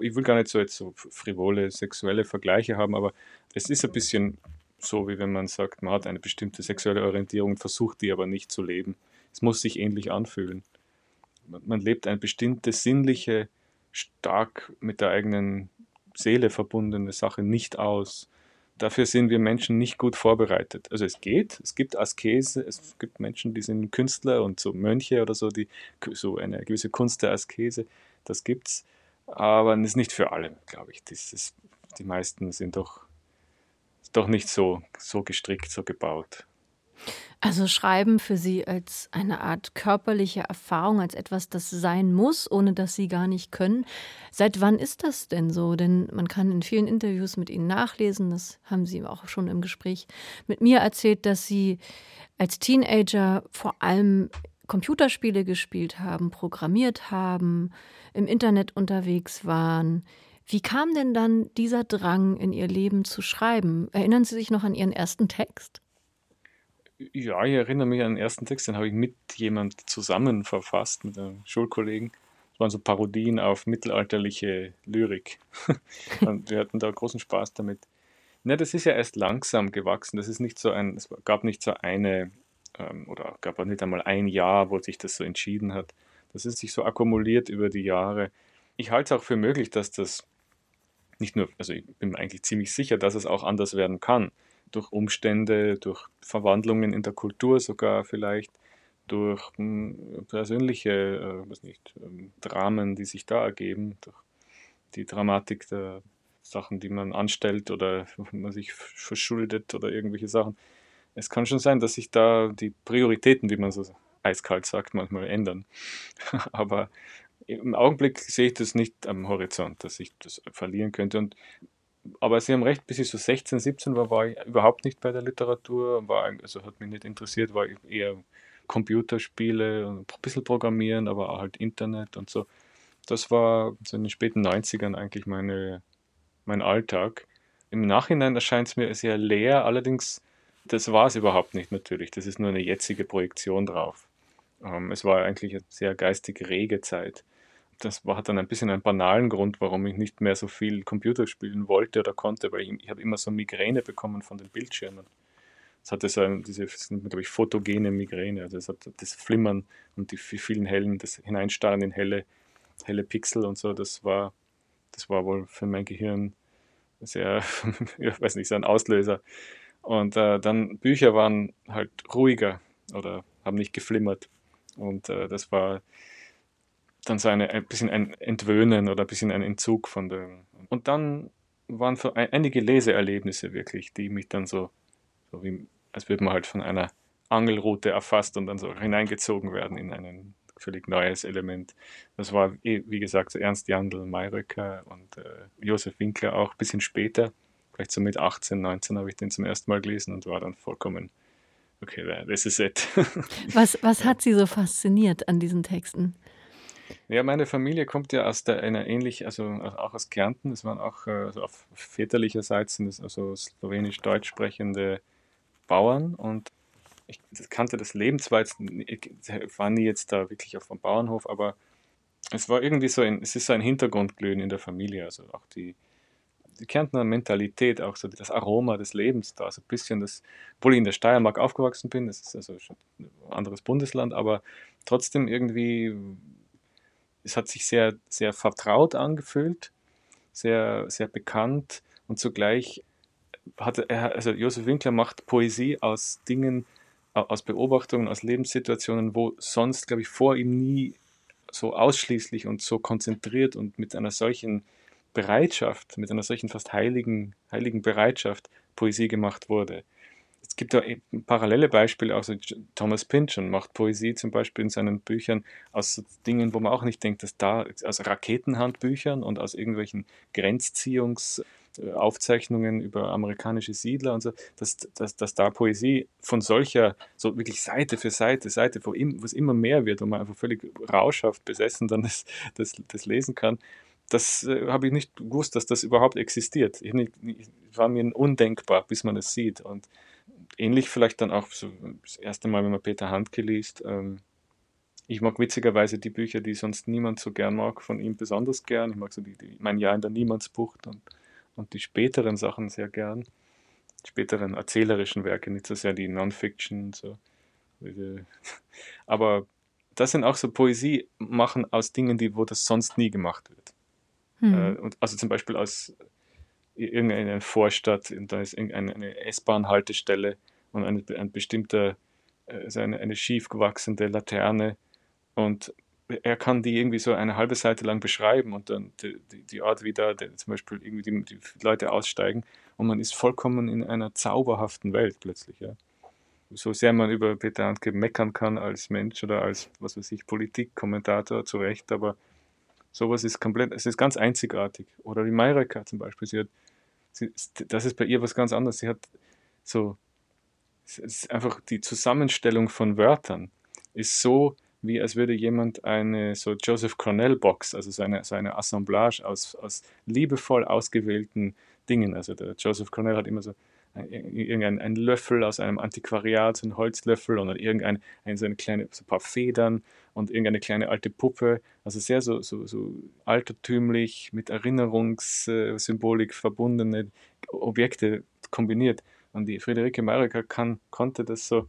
Ich will gar nicht so jetzt so frivole sexuelle Vergleiche haben, aber es ist ein bisschen so, wie wenn man sagt, man hat eine bestimmte sexuelle Orientierung, versucht die aber nicht zu leben. Es muss sich ähnlich anfühlen. Man, lebt eine bestimmte sinnliche, stark mit der eigenen Seele verbundene Sache nicht aus dafür sind wir Menschen nicht gut vorbereitet. Also es geht, es gibt Askese, es gibt Menschen, die sind Künstler und so Mönche oder so, die so eine gewisse Kunst der Askese, das gibt's, aber es ist nicht für alle, glaube ich. Das ist, die meisten sind doch, doch nicht so, so gestrickt, so gebaut. Also Schreiben für Sie als eine Art körperliche Erfahrung, als etwas, das sein muss, ohne dass Sie gar nicht können. Seit wann ist das denn so? Denn man kann in vielen Interviews mit Ihnen nachlesen, das haben Sie auch schon im Gespräch mit mir erzählt, dass Sie als Teenager vor allem Computerspiele gespielt haben, programmiert haben, im Internet unterwegs waren. Wie kam denn dann dieser Drang in Ihr Leben zu schreiben? Erinnern Sie sich noch an Ihren ersten Text? Ja, ich erinnere mich an den ersten Text, den habe ich mit jemand zusammen verfasst, mit einem Schulkollegen. Das waren so Parodien auf mittelalterliche Lyrik. (laughs) Und wir hatten da großen Spaß damit. Ne, das ist ja erst langsam gewachsen. Das ist nicht so ein, es gab nicht so eine, ähm, oder gab auch nicht einmal ein Jahr, wo sich das so entschieden hat. Das ist sich so akkumuliert über die Jahre. Ich halte es auch für möglich, dass das nicht nur, also ich bin mir eigentlich ziemlich sicher, dass es auch anders werden kann durch Umstände, durch Verwandlungen in der Kultur sogar vielleicht, durch hm, persönliche äh, was nicht, ähm, Dramen, die sich da ergeben, durch die Dramatik der Sachen, die man anstellt oder man sich verschuldet oder irgendwelche Sachen. Es kann schon sein, dass sich da die Prioritäten, wie man so eiskalt sagt, manchmal ändern. (laughs) Aber im Augenblick sehe ich das nicht am Horizont, dass ich das verlieren könnte. Und aber Sie haben recht, bis ich so 16, 17 war, war ich überhaupt nicht bei der Literatur, war, also hat mich nicht interessiert, war eher Computerspiele und ein bisschen Programmieren, aber auch halt Internet und so. Das war so in den späten 90ern eigentlich meine, mein Alltag. Im Nachhinein erscheint es mir sehr leer, allerdings, das war es überhaupt nicht natürlich. Das ist nur eine jetzige Projektion drauf. Ähm, es war eigentlich eine sehr geistig rege Zeit. Das war, hat dann ein bisschen einen banalen Grund, warum ich nicht mehr so viel Computer spielen wollte oder konnte, weil ich, ich habe immer so Migräne bekommen von den Bildschirmen. Es hatte so ein, diese, glaube ich, photogene Migräne, also es hat das Flimmern und die vielen hellen, das Hineinstarren in helle, helle Pixel und so, das war, das war wohl für mein Gehirn sehr, (laughs) ich weiß nicht, so ein Auslöser. Und äh, dann Bücher waren halt ruhiger oder haben nicht geflimmert. Und äh, das war dann so eine, ein bisschen ein Entwöhnen oder ein bisschen ein Entzug von dem. Und dann waren für einige Leseerlebnisse wirklich, die mich dann so so wie, als würde man halt von einer Angelroute erfasst und dann so hineingezogen werden in ein völlig neues Element. Das war, eh, wie gesagt, so Ernst Jandl, Mayröcker und äh, Josef Winkler auch ein bisschen später. Vielleicht so mit 18, 19 habe ich den zum ersten Mal gelesen und war dann vollkommen, okay, this is it. was, was hat Sie so fasziniert an diesen Texten? Ja, meine Familie kommt ja aus der, einer ähnlich, also auch aus Kärnten. Es waren auch äh, also auf väterlicherseits sind es also slowenisch-deutsch sprechende Bauern. Und ich kannte das Leben zwar jetzt, ich war nie jetzt da wirklich auf dem Bauernhof, aber es war irgendwie so ein, es ist so ein Hintergrundglühen in der Familie, also auch die, die Kärntner Mentalität, auch so das Aroma des Lebens da, so ein bisschen das, obwohl ich in der Steiermark aufgewachsen bin, das ist also schon ein anderes Bundesland, aber trotzdem irgendwie, es hat sich sehr, sehr vertraut angefühlt, sehr, sehr bekannt und zugleich hat er, also Josef Winkler macht Poesie aus Dingen, aus Beobachtungen, aus Lebenssituationen, wo sonst, glaube ich, vor ihm nie so ausschließlich und so konzentriert und mit einer solchen Bereitschaft, mit einer solchen fast heiligen, heiligen Bereitschaft Poesie gemacht wurde. Es gibt da parallele Beispiele, also Thomas Pynchon macht Poesie zum Beispiel in seinen Büchern aus Dingen, wo man auch nicht denkt, dass da aus Raketenhandbüchern und aus irgendwelchen Grenzziehungs- Aufzeichnungen über amerikanische Siedler und so, dass, dass, dass da Poesie von solcher, so wirklich Seite für Seite, Seite, wo, es immer mehr wird, wo man einfach völlig rauschhaft besessen dann das, das, das lesen kann, das äh, habe ich nicht gewusst, dass das überhaupt existiert. Ich, ich war mir undenkbar, bis man es sieht. Und ähnlich vielleicht dann auch so das erste Mal, wenn man Peter Handke liest. Ähm, ich mag witzigerweise die Bücher, die sonst niemand so gern mag, von ihm besonders gern. Ich mag so die, die mein Jahr in der Niemandsbucht und und die späteren Sachen sehr gern. Die späteren erzählerischen Werke, nicht so sehr die Non-Fiction. So. (laughs) Aber das sind auch so Poesie machen aus Dingen, die, wo das sonst nie gemacht wird. Hm. Äh, also zum Beispiel aus irgendeiner Vorstadt, da ist irgendeine S-Bahn-Haltestelle und eine, ein bestimmter, also eine, eine schief gewachsene Laterne und er kann die irgendwie so eine halbe Seite lang beschreiben und dann die, die, die Art, wie da die, zum Beispiel irgendwie die, die, Leute aussteigen und man ist vollkommen in einer zauberhaften Welt plötzlich. Ja. So sehr man über Peter Handke meckern kann als Mensch oder als, was weiß ich, Politikkommentator, zu Recht, aber sowas ist komplett, es ist ganz einzigartig. Oder wie Mayreka zum Beispiel, sie hat, das ist bei ihr was ganz anderes. Sie hat so, es ist einfach die Zusammenstellung von Wörtern ist so wie als würde jemand eine so Joseph Cornell Box, also so eine Assemblage aus, aus liebevoll ausgewählten Dingen. Also der Joseph Cornell hat immer so irgendein ein Löffel aus einem Antiquariat, ein Holzlöffel und dann irgendein ein, so eine kleine, so ein paar Federn und irgendeine kleine alte Puppe. Also sehr so, so, so altertümlich mit Erinnerungssymbolik verbundene Objekte kombiniert. Und die Friederike Marika kann, konnte das so,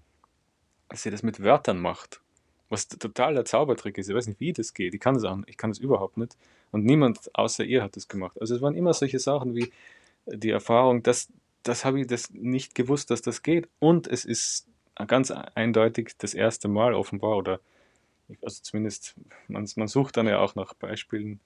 dass sie das mit Wörtern macht was total der Zaubertrick ist. Ich weiß nicht, wie das geht. Ich kann das auch, ich kann das überhaupt nicht. Und niemand außer ihr hat das gemacht. Also es waren immer solche Sachen wie die Erfahrung, dass das habe ich das nicht gewusst, dass das geht. Und es ist ganz eindeutig das erste Mal offenbar, oder also zumindest, man, man sucht dann ja auch nach Beispielen,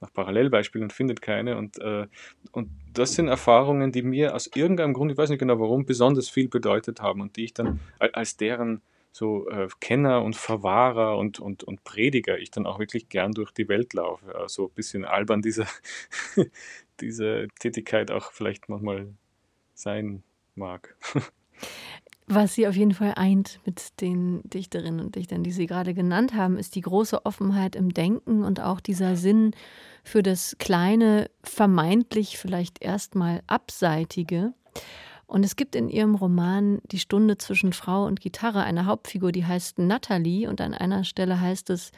nach Parallelbeispielen und findet keine. Und, äh, und das sind Erfahrungen, die mir aus irgendeinem Grund, ich weiß nicht genau warum, besonders viel bedeutet haben und die ich dann als deren so äh, Kenner und Verwahrer und, und, und Prediger ich dann auch wirklich gern durch die Welt laufe. Also ein bisschen albern dieser, (laughs) diese Tätigkeit auch vielleicht manchmal sein mag. Was sie auf jeden Fall eint mit den Dichterinnen und Dichtern, die Sie gerade genannt haben, ist die große Offenheit im Denken und auch dieser Sinn für das kleine, vermeintlich vielleicht erstmal abseitige. Und es gibt in ihrem Roman Die Stunde zwischen Frau und Gitarre eine Hauptfigur, die heißt Natalie und an einer Stelle heißt es,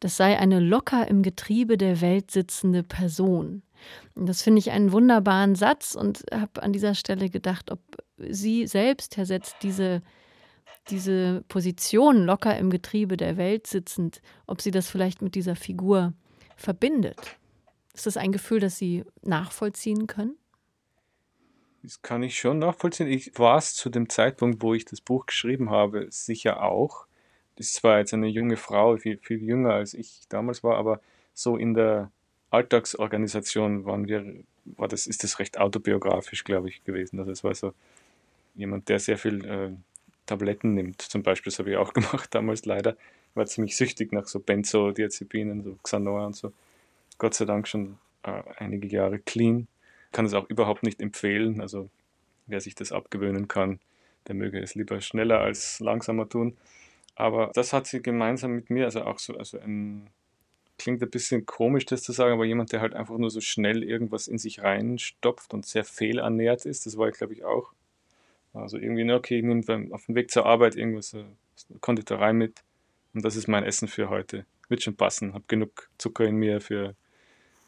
das sei eine locker im Getriebe der Welt sitzende Person. Das finde ich einen wunderbaren Satz und habe an dieser Stelle gedacht, ob Sie selbst, Herr Setz, diese, diese Position locker im Getriebe der Welt sitzend, ob Sie das vielleicht mit dieser Figur verbindet. Ist das ein Gefühl, das Sie nachvollziehen können? Das kann ich schon nachvollziehen. Ich war es zu dem Zeitpunkt, wo ich das Buch geschrieben habe, sicher auch. Das zwar jetzt eine junge Frau, viel, viel jünger als ich damals war, aber so in der Alltagsorganisation waren wir, war das, ist das recht autobiografisch, glaube ich, gewesen. Also es war so jemand, der sehr viel äh, Tabletten nimmt, zum Beispiel, das habe ich auch (laughs) gemacht damals leider, war ziemlich süchtig nach so Benzodiazepinen, so Xanoa und so. Gott sei Dank schon äh, einige Jahre clean. Kann es auch überhaupt nicht empfehlen. Also wer sich das abgewöhnen kann, der möge es lieber schneller als langsamer tun. Aber das hat sie gemeinsam mit mir, also auch so, also ein, klingt ein bisschen komisch, das zu sagen, aber jemand, der halt einfach nur so schnell irgendwas in sich reinstopft und sehr fehlernährt ist, das war ich glaube ich auch. Also irgendwie, okay, ich nehme auf dem Weg zur Arbeit irgendwas, äh, Konditorei mit und das ist mein Essen für heute. Wird schon passen, habe genug Zucker in mir für,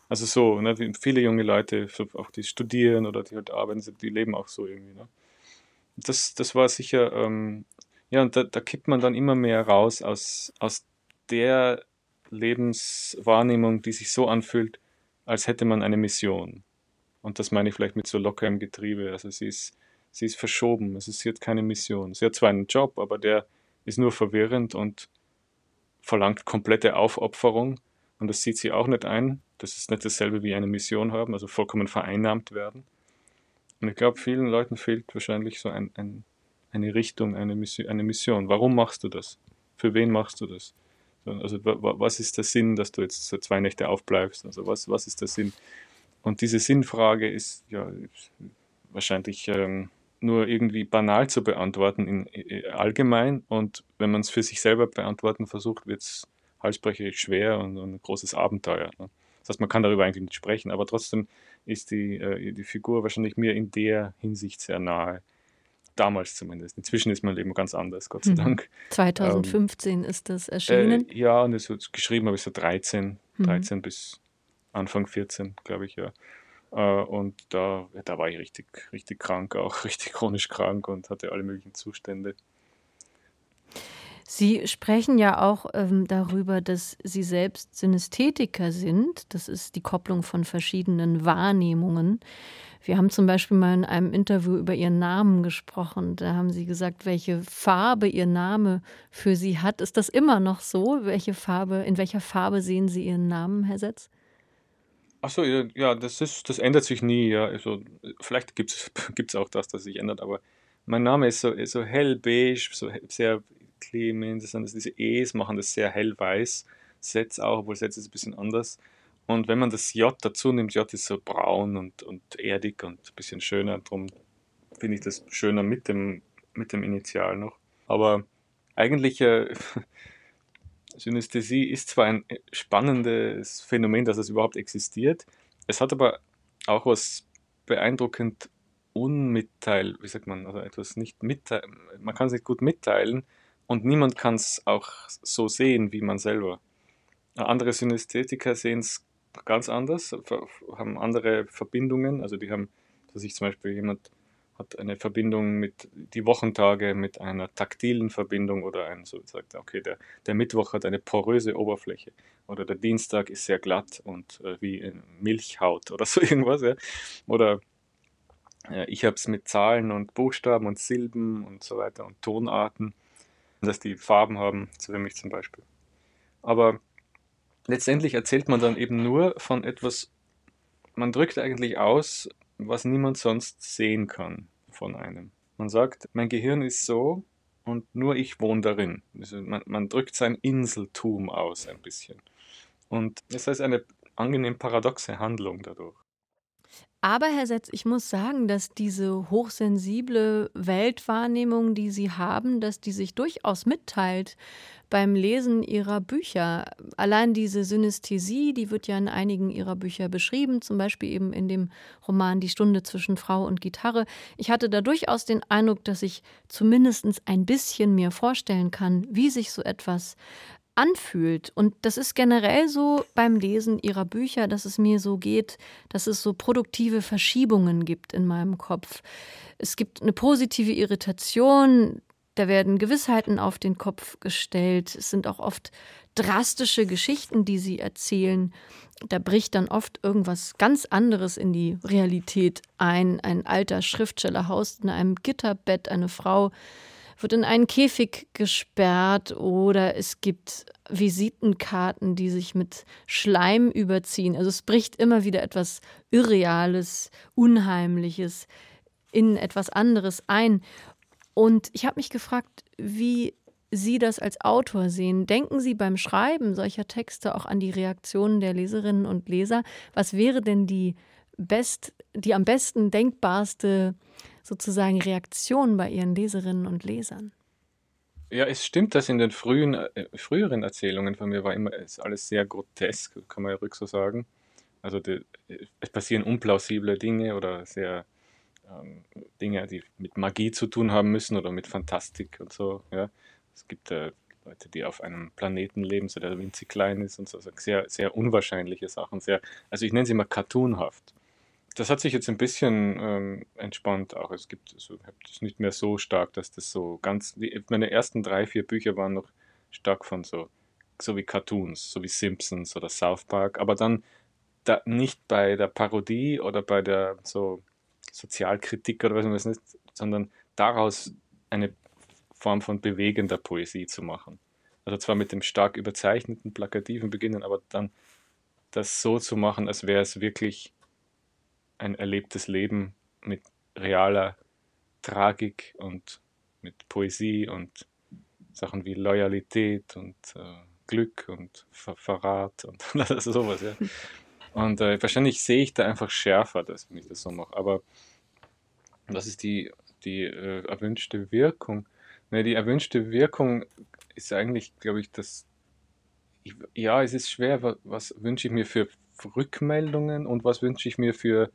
also so, ne, viele junge Leute, auch die studieren oder die halt arbeiten, die leben auch so irgendwie. Ne? Das, das war sicher ähm, ja, und da, da kippt man dann immer mehr raus aus, aus der Lebenswahrnehmung, die sich so anfühlt, als hätte man eine Mission. Und das meine ich vielleicht mit so lockerem Getriebe. Also sie ist, sie ist verschoben. Also sie hat keine Mission. Sie hat zwar einen Job, aber der ist nur verwirrend und verlangt komplette Aufopferung. Und das sieht sie auch nicht ein. Das ist nicht dasselbe wie eine Mission haben, also vollkommen vereinnahmt werden. Und ich glaube, vielen Leuten fehlt wahrscheinlich so ein, ein eine Richtung, eine Mission, eine Mission. Warum machst du das? Für wen machst du das? Also was ist der Sinn, dass du jetzt zwei Nächte aufbleibst? Also was, was ist der Sinn? Und diese Sinnfrage ist ja wahrscheinlich ähm, nur irgendwie banal zu beantworten in, in, allgemein. Und wenn man es für sich selber beantworten versucht, wird es halsbrecherisch schwer und, und, ein großes Abenteuer. Ne? Das heißt, man kann darüber eigentlich nicht sprechen, aber trotzdem ist die, äh, die Figur wahrscheinlich mir in der Hinsicht sehr nahe. Damals zumindest. Inzwischen ist mein Leben ganz anders, Gott sei mhm. Dank. 2015 ähm, ist das erschienen? Äh, ja, und es wird geschrieben habe ich so 13, mhm. 13 bis Anfang 14, glaube ich, ja. Äh, und da, da war ich richtig, richtig krank, auch (laughs) richtig chronisch krank und hatte alle möglichen Zustände. Sie sprechen ja auch ähm, darüber, dass Sie selbst Synästhetiker sind. Das ist die Kopplung von verschiedenen Wahrnehmungen. Wir haben zum Beispiel mal in einem Interview über Ihren Namen gesprochen. Da haben Sie gesagt, welche Farbe Ihr Name für Sie hat. Ist das immer noch so? Welche Farbe, in welcher Farbe sehen Sie Ihren Namen, Herr Setz? Achso, ja, das ist, das ändert sich nie, ja. Also, vielleicht gibt es (laughs) auch das, das sich ändert, aber mein Name ist so, so hellbeige, so sehr das sind diese E's machen das sehr hellweiß. Setz auch, obwohl Setz ist ein bisschen anders. Und wenn man das J dazu nimmt, J ist so braun und, und erdig und ein bisschen schöner, darum finde ich das schöner mit dem, mit dem Initial noch. Aber eigentlich, äh, (laughs) Synästhesie ist zwar ein spannendes Phänomen, dass es überhaupt existiert, es hat aber auch was beeindruckend unmitteil, wie sagt man, also etwas nicht mitteilen, man kann es nicht gut mitteilen und niemand kann es auch so sehen wie man selber. Andere Synästhetiker sehen es ganz anders, haben andere Verbindungen. Also die haben, dass ich zum Beispiel jemand hat eine Verbindung mit die Wochentage mit einer taktilen Verbindung oder ein so sagt, okay, der, der Mittwoch hat eine poröse Oberfläche oder der Dienstag ist sehr glatt und äh, wie Milchhaut oder (laughs) so irgendwas. Ja. Oder äh, ich habe es mit Zahlen und Buchstaben und Silben und so weiter und Tonarten, dass die Farben haben, so wie mich zum Beispiel. Aber letztendlich erzählt man dann eben nur von etwas, man drückt eigentlich aus, was niemand sonst sehen kann von einem. Man sagt, mein Gehirn ist so und nur ich wohne darin. Also man, man drückt sein Inseltum aus ein bisschen. Und das heißt eine angenehm paradoxe Handlung dadurch. Aber Herr Setz, ich muss sagen, dass diese hochsensible Weltwahrnehmung, die Sie haben, dass die sich durchaus mitteilt beim Lesen Ihrer Bücher. Allein diese Synästhesie, die wird ja in einigen Ihrer Bücher beschrieben, zum Beispiel eben in dem Roman Die Stunde zwischen Frau und Gitarre. Ich hatte da durchaus den Eindruck, dass ich zumindest ein bisschen mir vorstellen kann, wie sich so etwas anfühlt. Und das ist generell so beim Lesen ihrer Bücher, dass es mir so geht, dass es so produktive Verschiebungen gibt in meinem Kopf. Es gibt eine positive Irritation, da werden Gewissheiten auf den Kopf gestellt. Es sind auch oft drastische Geschichten, die sie erzählen. Da bricht dann oft irgendwas ganz anderes in die Realität ein. Ein alter Schriftsteller haust in einem Gitterbett, eine Frau wird in einen Käfig gesperrt oder es gibt Visitenkarten, die sich mit Schleim überziehen. Also es bricht immer wieder etwas Irreales, Unheimliches in etwas anderes ein. Und ich habe mich gefragt, wie Sie das als Autor sehen. Denken Sie beim Schreiben solcher Texte auch an die Reaktionen der Leserinnen und Leser? Was wäre denn die best, die am besten denkbarste sozusagen Reaktion bei Ihren Leserinnen und Lesern? Ja, es stimmt, dass in den frühen, äh, früheren Erzählungen von mir war immer alles sehr grotesk, kann man ja ruhig so sagen. Also die, es passieren unplausible Dinge oder sehr ähm, Dinge, die mit Magie zu tun haben müssen oder mit Fantastik und so. Ja. Es gibt äh, Leute, die auf einem Planeten leben, so der winzig klein ist und so, sehr, sehr unwahrscheinliche Sachen. Sehr, also ich nenne sie mal cartoonhaft das hat sich jetzt ein bisschen ähm, entspannt auch. Es gibt, also, es nicht mehr so stark, dass das so ganz, meine ersten drei, vier Bücher waren noch stark von so, so wie Cartoons, so wie Simpsons oder South Park, aber dann da, nicht bei der Parodie oder bei der so Sozialkritik oder was man das nicht, sondern daraus eine Form von bewegender Poesie zu machen. Also zwar mit dem stark überzeichneten, plakativen Beginnen, aber dann das so zu machen, als wäre es wirklich ein erlebtes Leben mit realer Tragik und mit Poesie und Sachen wie Loyalität und äh, Glück und Ver Verrat und (laughs) sowas, ja. (laughs) Und äh, wahrscheinlich sehe ich da einfach schärfer, dass ich das so mache. Aber was ist die, die äh, erwünschte Wirkung? Ne, die erwünschte Wirkung ist eigentlich, glaube ich, dass ja, es ist schwer, was, was wünsche ich mir für Rückmeldungen und was wünsche ich mir für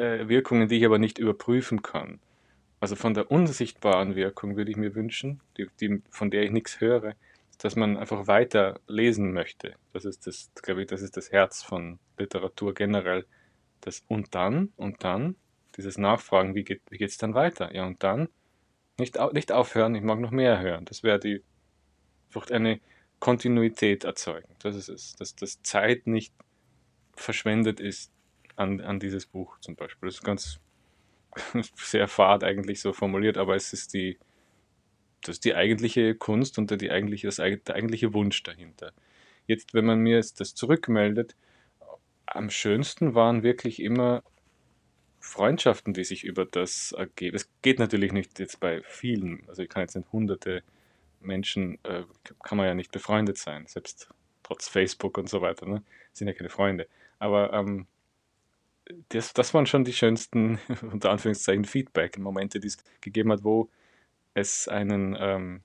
äh, Wirkungen, die ich aber nicht überprüfen kann. Also von der unsichtbaren Wirkung würde ich mir wünschen, die, die, von der ich nichts höre, dass man einfach weiter lesen möchte. Das ist das, glaube ich, das ist das Herz von Literatur generell. Das und dann, und dann, dieses Nachfragen, wie geht es dann weiter? Ja, und dann nicht, nicht aufhören, ich mag noch mehr hören. Das wäre die, einfach eine Kontinuität erzeugen. Das ist es, dass das Zeit nicht verschwendet ist an, an dieses Buch zum Beispiel. Das ist ganz (laughs) sehr fad eigentlich so formuliert, aber es ist die, das ist die eigentliche Kunst und die eigentliche, das, der eigentliche Wunsch dahinter. Jetzt, wenn man mir das zurückmeldet, am schönsten waren wirklich immer Freundschaften, die sich über das ergeben. Es geht natürlich nicht jetzt bei vielen, also ich kann jetzt nicht hunderte Menschen, äh, kann man ja nicht befreundet sein, selbst trotz Facebook und so weiter, ne? sind ja keine Freunde. Aber ähm, das, das waren schon die schönsten, (laughs) unter Anführungszeichen, Feedback-Momente, die es gegeben hat, wo es einen, ähm,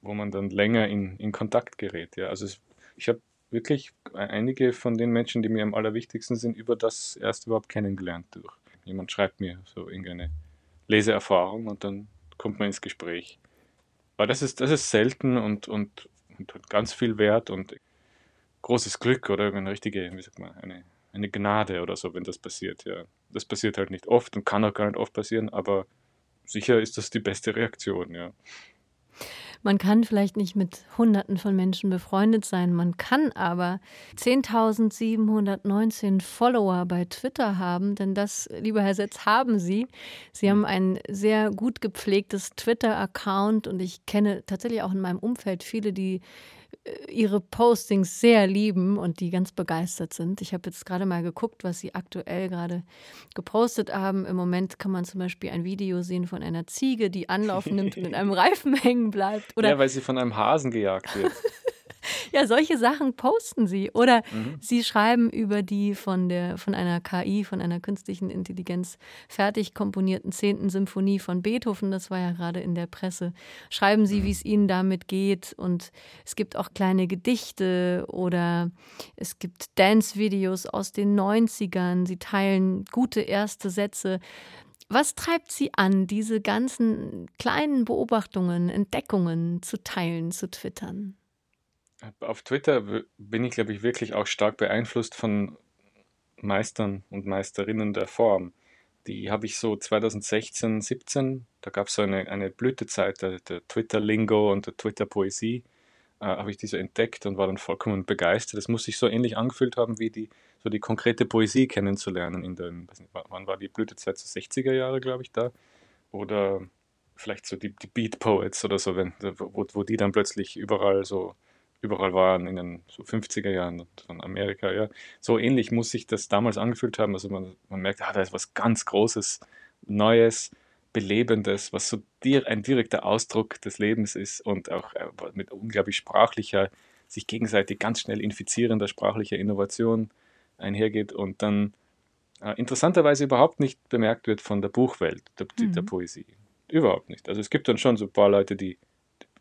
wo man dann länger in, in Kontakt gerät. Ja. Also es, ich habe wirklich einige von den Menschen, die mir am allerwichtigsten sind, über das erst überhaupt kennengelernt durch. Jemand schreibt mir so irgendeine Leseerfahrung und dann kommt man ins Gespräch. Aber das ist, das ist selten und, und, und hat ganz viel Wert und großes Glück oder eine richtige, wie sagt man, eine eine Gnade oder so, wenn das passiert. Ja, das passiert halt nicht oft und kann auch gar nicht oft passieren, aber sicher ist das die beste Reaktion. Ja. Man kann vielleicht nicht mit Hunderten von Menschen befreundet sein, man kann aber 10.719 Follower bei Twitter haben, denn das, lieber Herr Setz, haben Sie. Sie haben ein sehr gut gepflegtes Twitter-Account und ich kenne tatsächlich auch in meinem Umfeld viele, die ihre Postings sehr lieben und die ganz begeistert sind. Ich habe jetzt gerade mal geguckt, was sie aktuell gerade gepostet haben. Im Moment kann man zum Beispiel ein Video sehen von einer Ziege, die Anlauf nimmt und (laughs) in einem Reifen hängen bleibt. Oder ja, weil sie von einem Hasen gejagt wird. (laughs) ja, solche Sachen posten sie. Oder mhm. sie schreiben über die von, der, von einer KI, von einer künstlichen Intelligenz fertig komponierten 10. Symphonie von Beethoven, das war ja gerade in der Presse. Schreiben sie, mhm. wie es ihnen damit geht. Und es gibt auch kleine Gedichte oder es gibt Dance-Videos aus den 90ern. Sie teilen gute erste Sätze. Was treibt Sie an, diese ganzen kleinen Beobachtungen, Entdeckungen zu teilen, zu twittern? Auf Twitter bin ich, glaube ich, wirklich auch stark beeinflusst von Meistern und Meisterinnen der Form. Die habe ich so 2016, 17, da gab es so eine, eine Blütezeit der, der Twitter-Lingo und der Twitter-Poesie äh, habe ich die so entdeckt und war dann vollkommen begeistert. Das muss sich so ähnlich angefühlt haben, wie die, so die konkrete Poesie kennenzulernen. In den, nicht, wann war die Blütezeit? So 60er Jahre, glaube ich, da. Oder vielleicht so die, die Beat Poets oder so, wenn, wo, wo die dann plötzlich überall so überall waren in den so 50er Jahren von Amerika, ja. So ähnlich muss sich das damals angefühlt haben. Also man, man merkt, ah, da ist was ganz Großes, Neues Belebendes, was so ein direkter Ausdruck des Lebens ist und auch äh, mit unglaublich sprachlicher, sich gegenseitig ganz schnell infizierender sprachlicher Innovation einhergeht und dann äh, interessanterweise überhaupt nicht bemerkt wird von der Buchwelt, der, mhm. der Poesie. Überhaupt nicht. Also es gibt dann schon so ein paar Leute, die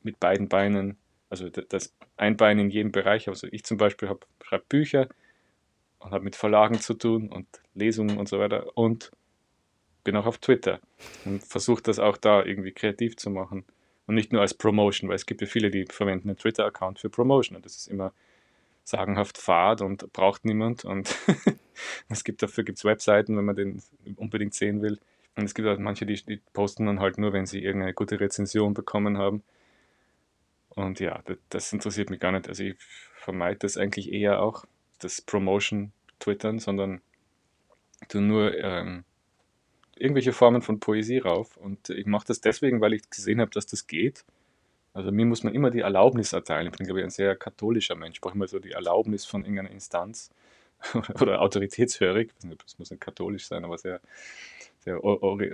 mit beiden Beinen, also das ein Bein in jedem Bereich, also ich zum Beispiel schreibe Bücher und habe mit Verlagen zu tun und Lesungen und so weiter und bin auch auf Twitter und versuche das auch da irgendwie kreativ zu machen. Und nicht nur als Promotion, weil es gibt ja viele, die verwenden einen Twitter-Account für Promotion und das ist immer sagenhaft fad und braucht niemand. Und (laughs) es gibt dafür gibt's Webseiten, wenn man den unbedingt sehen will. Und es gibt auch manche, die, die posten dann halt nur, wenn sie irgendeine gute Rezension bekommen haben. Und ja, das, interessiert mich gar nicht. Also ich vermeide das eigentlich eher auch, das Promotion-Twittern, sondern tu nur ähm, irgendwelche Formen von Poesie rauf. Und ich mache das deswegen, weil ich gesehen habe, dass das geht. Also mir muss man immer die Erlaubnis erteilen. Ich bin, glaube ich, ein sehr katholischer Mensch. Ich brauche immer so die Erlaubnis von irgendeiner Instanz (laughs) oder autoritätshörig. Das muss nicht katholisch sein, aber sehr, sehr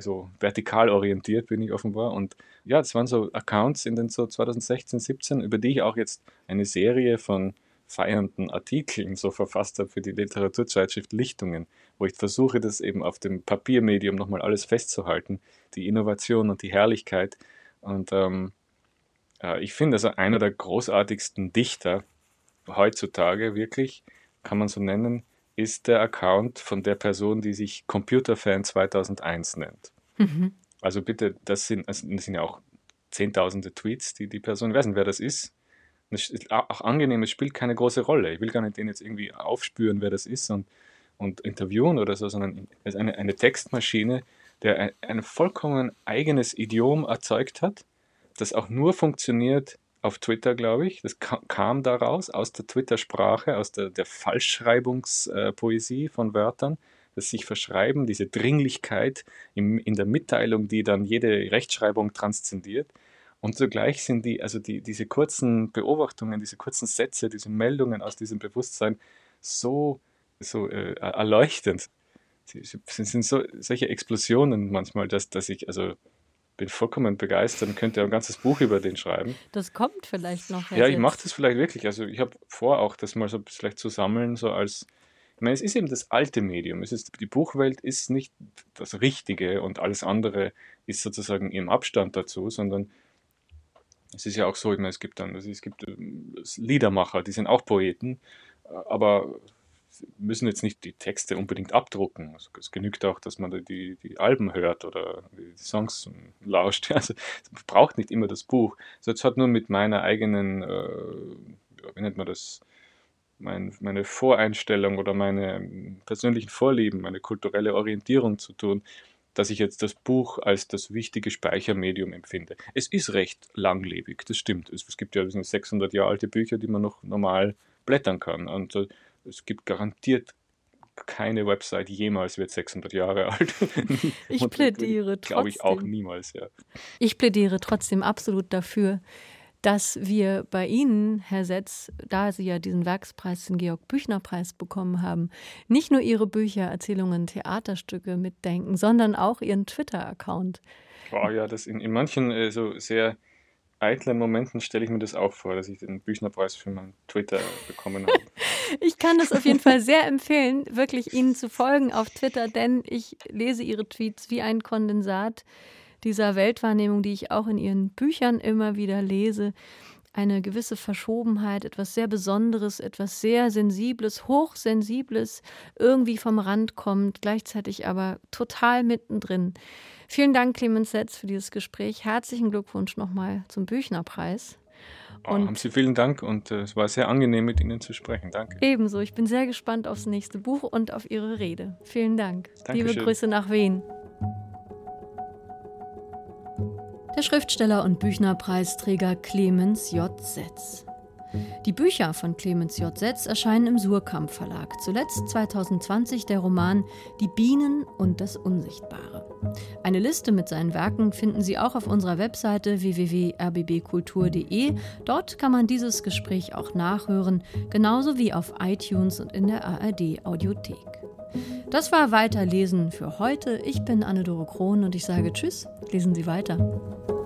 so vertikal orientiert bin ich offenbar. Und ja, das waren so Accounts in den so 2016, 17, über die ich auch jetzt eine Serie von feiernden Artikeln so verfasst habe für die Literaturzeitschrift Lichtungen, wo ich versuche, das eben auf dem Papiermedium nochmal alles festzuhalten, die Innovation und die Herrlichkeit. Und ähm, äh, ich finde, also einer der großartigsten Dichter heutzutage wirklich, kann man so nennen, ist der Account von der Person, die sich Computerfan 2001 nennt. Mhm. Also bitte, das sind, das sind ja auch zehntausende Tweets, die die Person, ich weiß nicht, wer das ist, es ist auch angenehm, es spielt keine große Rolle. Ich will gar nicht den jetzt irgendwie aufspüren, wer das ist und, und interviewen oder so, sondern es ist eine, eine Textmaschine, der ein, ein vollkommen eigenes Idiom erzeugt hat, das auch nur funktioniert auf Twitter, glaube ich. Das kam daraus, aus der Twitter-Sprache, aus der, der Falschschreibungspoesie von Wörtern, das sich verschreiben, diese Dringlichkeit im, in der Mitteilung, die dann jede Rechtschreibung transzendiert. Und zugleich sind die, also die, diese kurzen Beobachtungen, diese kurzen Sätze, diese Meldungen aus diesem Bewusstsein so, so äh, erleuchtend. Sie sind so, solche Explosionen manchmal, dass, dass ich, also bin vollkommen begeistert und könnte ein ganzes Buch über den schreiben. Das kommt vielleicht noch. Ja, ich mache das vielleicht wirklich. Also ich habe vor, auch das mal so vielleicht zu sammeln, so als, ich meine, es ist eben das alte Medium. Es ist, die Buchwelt ist nicht das Richtige und alles andere ist sozusagen im Abstand dazu, sondern es ist ja auch so, ich meine, es gibt dann, es gibt ähm, Liedermacher, die sind auch Poeten, äh, aber müssen jetzt nicht die Texte unbedingt abdrucken. Also es genügt auch, dass man die, die Alben hört oder die Songs lauscht. (laughs) Also es braucht nicht immer das Buch. Also es hat nur mit meiner eigenen, äh, wie nennt man das, mein, meine Voreinstellung oder meine persönlichen Vorlieben, meine kulturelle Orientierung zu tun dass ich jetzt das Buch als das wichtige Speichermedium empfinde. Es ist recht langlebig, das stimmt. Es, es gibt ja 600 Jahre alte Bücher, die man noch normal blättern kann. Und äh, es gibt garantiert keine Website jemals wird 600 Jahre (laughs) alt. ich plädiere trotzdem. Glaube ich auch niemals, ja. Ich plädiere trotzdem absolut dafür, dass wir bei Ihnen, Herr Setz, da Sie ja diesen Werkspreis, den Georg-Büchner-Preis bekommen haben, nicht nur Ihre Bücher, Erzählungen, Theaterstücke mitdenken, sondern auch Ihren Twitter-Account. Oh ja, das in, in manchen äh, so sehr eitlen Momenten stelle ich mir das auch vor, dass ich den Büchnerpreis für meinen Twitter bekommen habe. (laughs) ich kann das auf jeden Fall sehr empfehlen, wirklich Ihnen zu folgen auf Twitter, denn ich lese Ihre Tweets wie ein Kondensat dieser Weltwahrnehmung, die ich auch in Ihren Büchern immer wieder lese eine gewisse Verschobenheit, etwas sehr Besonderes, etwas sehr Sensibles, Hochsensibles, irgendwie vom Rand kommt, gleichzeitig aber total mittendrin. Vielen Dank, Clemens Setz, für dieses Gespräch. Herzlichen Glückwunsch nochmal zum Büchnerpreis. Oh, haben Sie vielen Dank und äh, es war sehr angenehm, mit Ihnen zu sprechen. Danke. Ebenso. Ich bin sehr gespannt aufs nächste Buch und auf Ihre Rede. Vielen Dank. Dankeschön. Liebe Grüße nach Wien. Der Schriftsteller und Büchnerpreisträger Clemens J. Setz. Die Bücher von Clemens J. Setz erscheinen im Surkamp Verlag. Zuletzt 2020 der Roman Die Bienen und das Unsichtbare. Eine Liste mit seinen Werken finden Sie auch auf unserer Webseite www.rbbkultur.de. Dort kann man dieses Gespräch auch nachhören, genauso wie auf iTunes und in der ARD Audiothek. Das war Weiterlesen für heute. Ich bin Anne-Dore Krohn und ich sage Tschüss, lesen Sie weiter.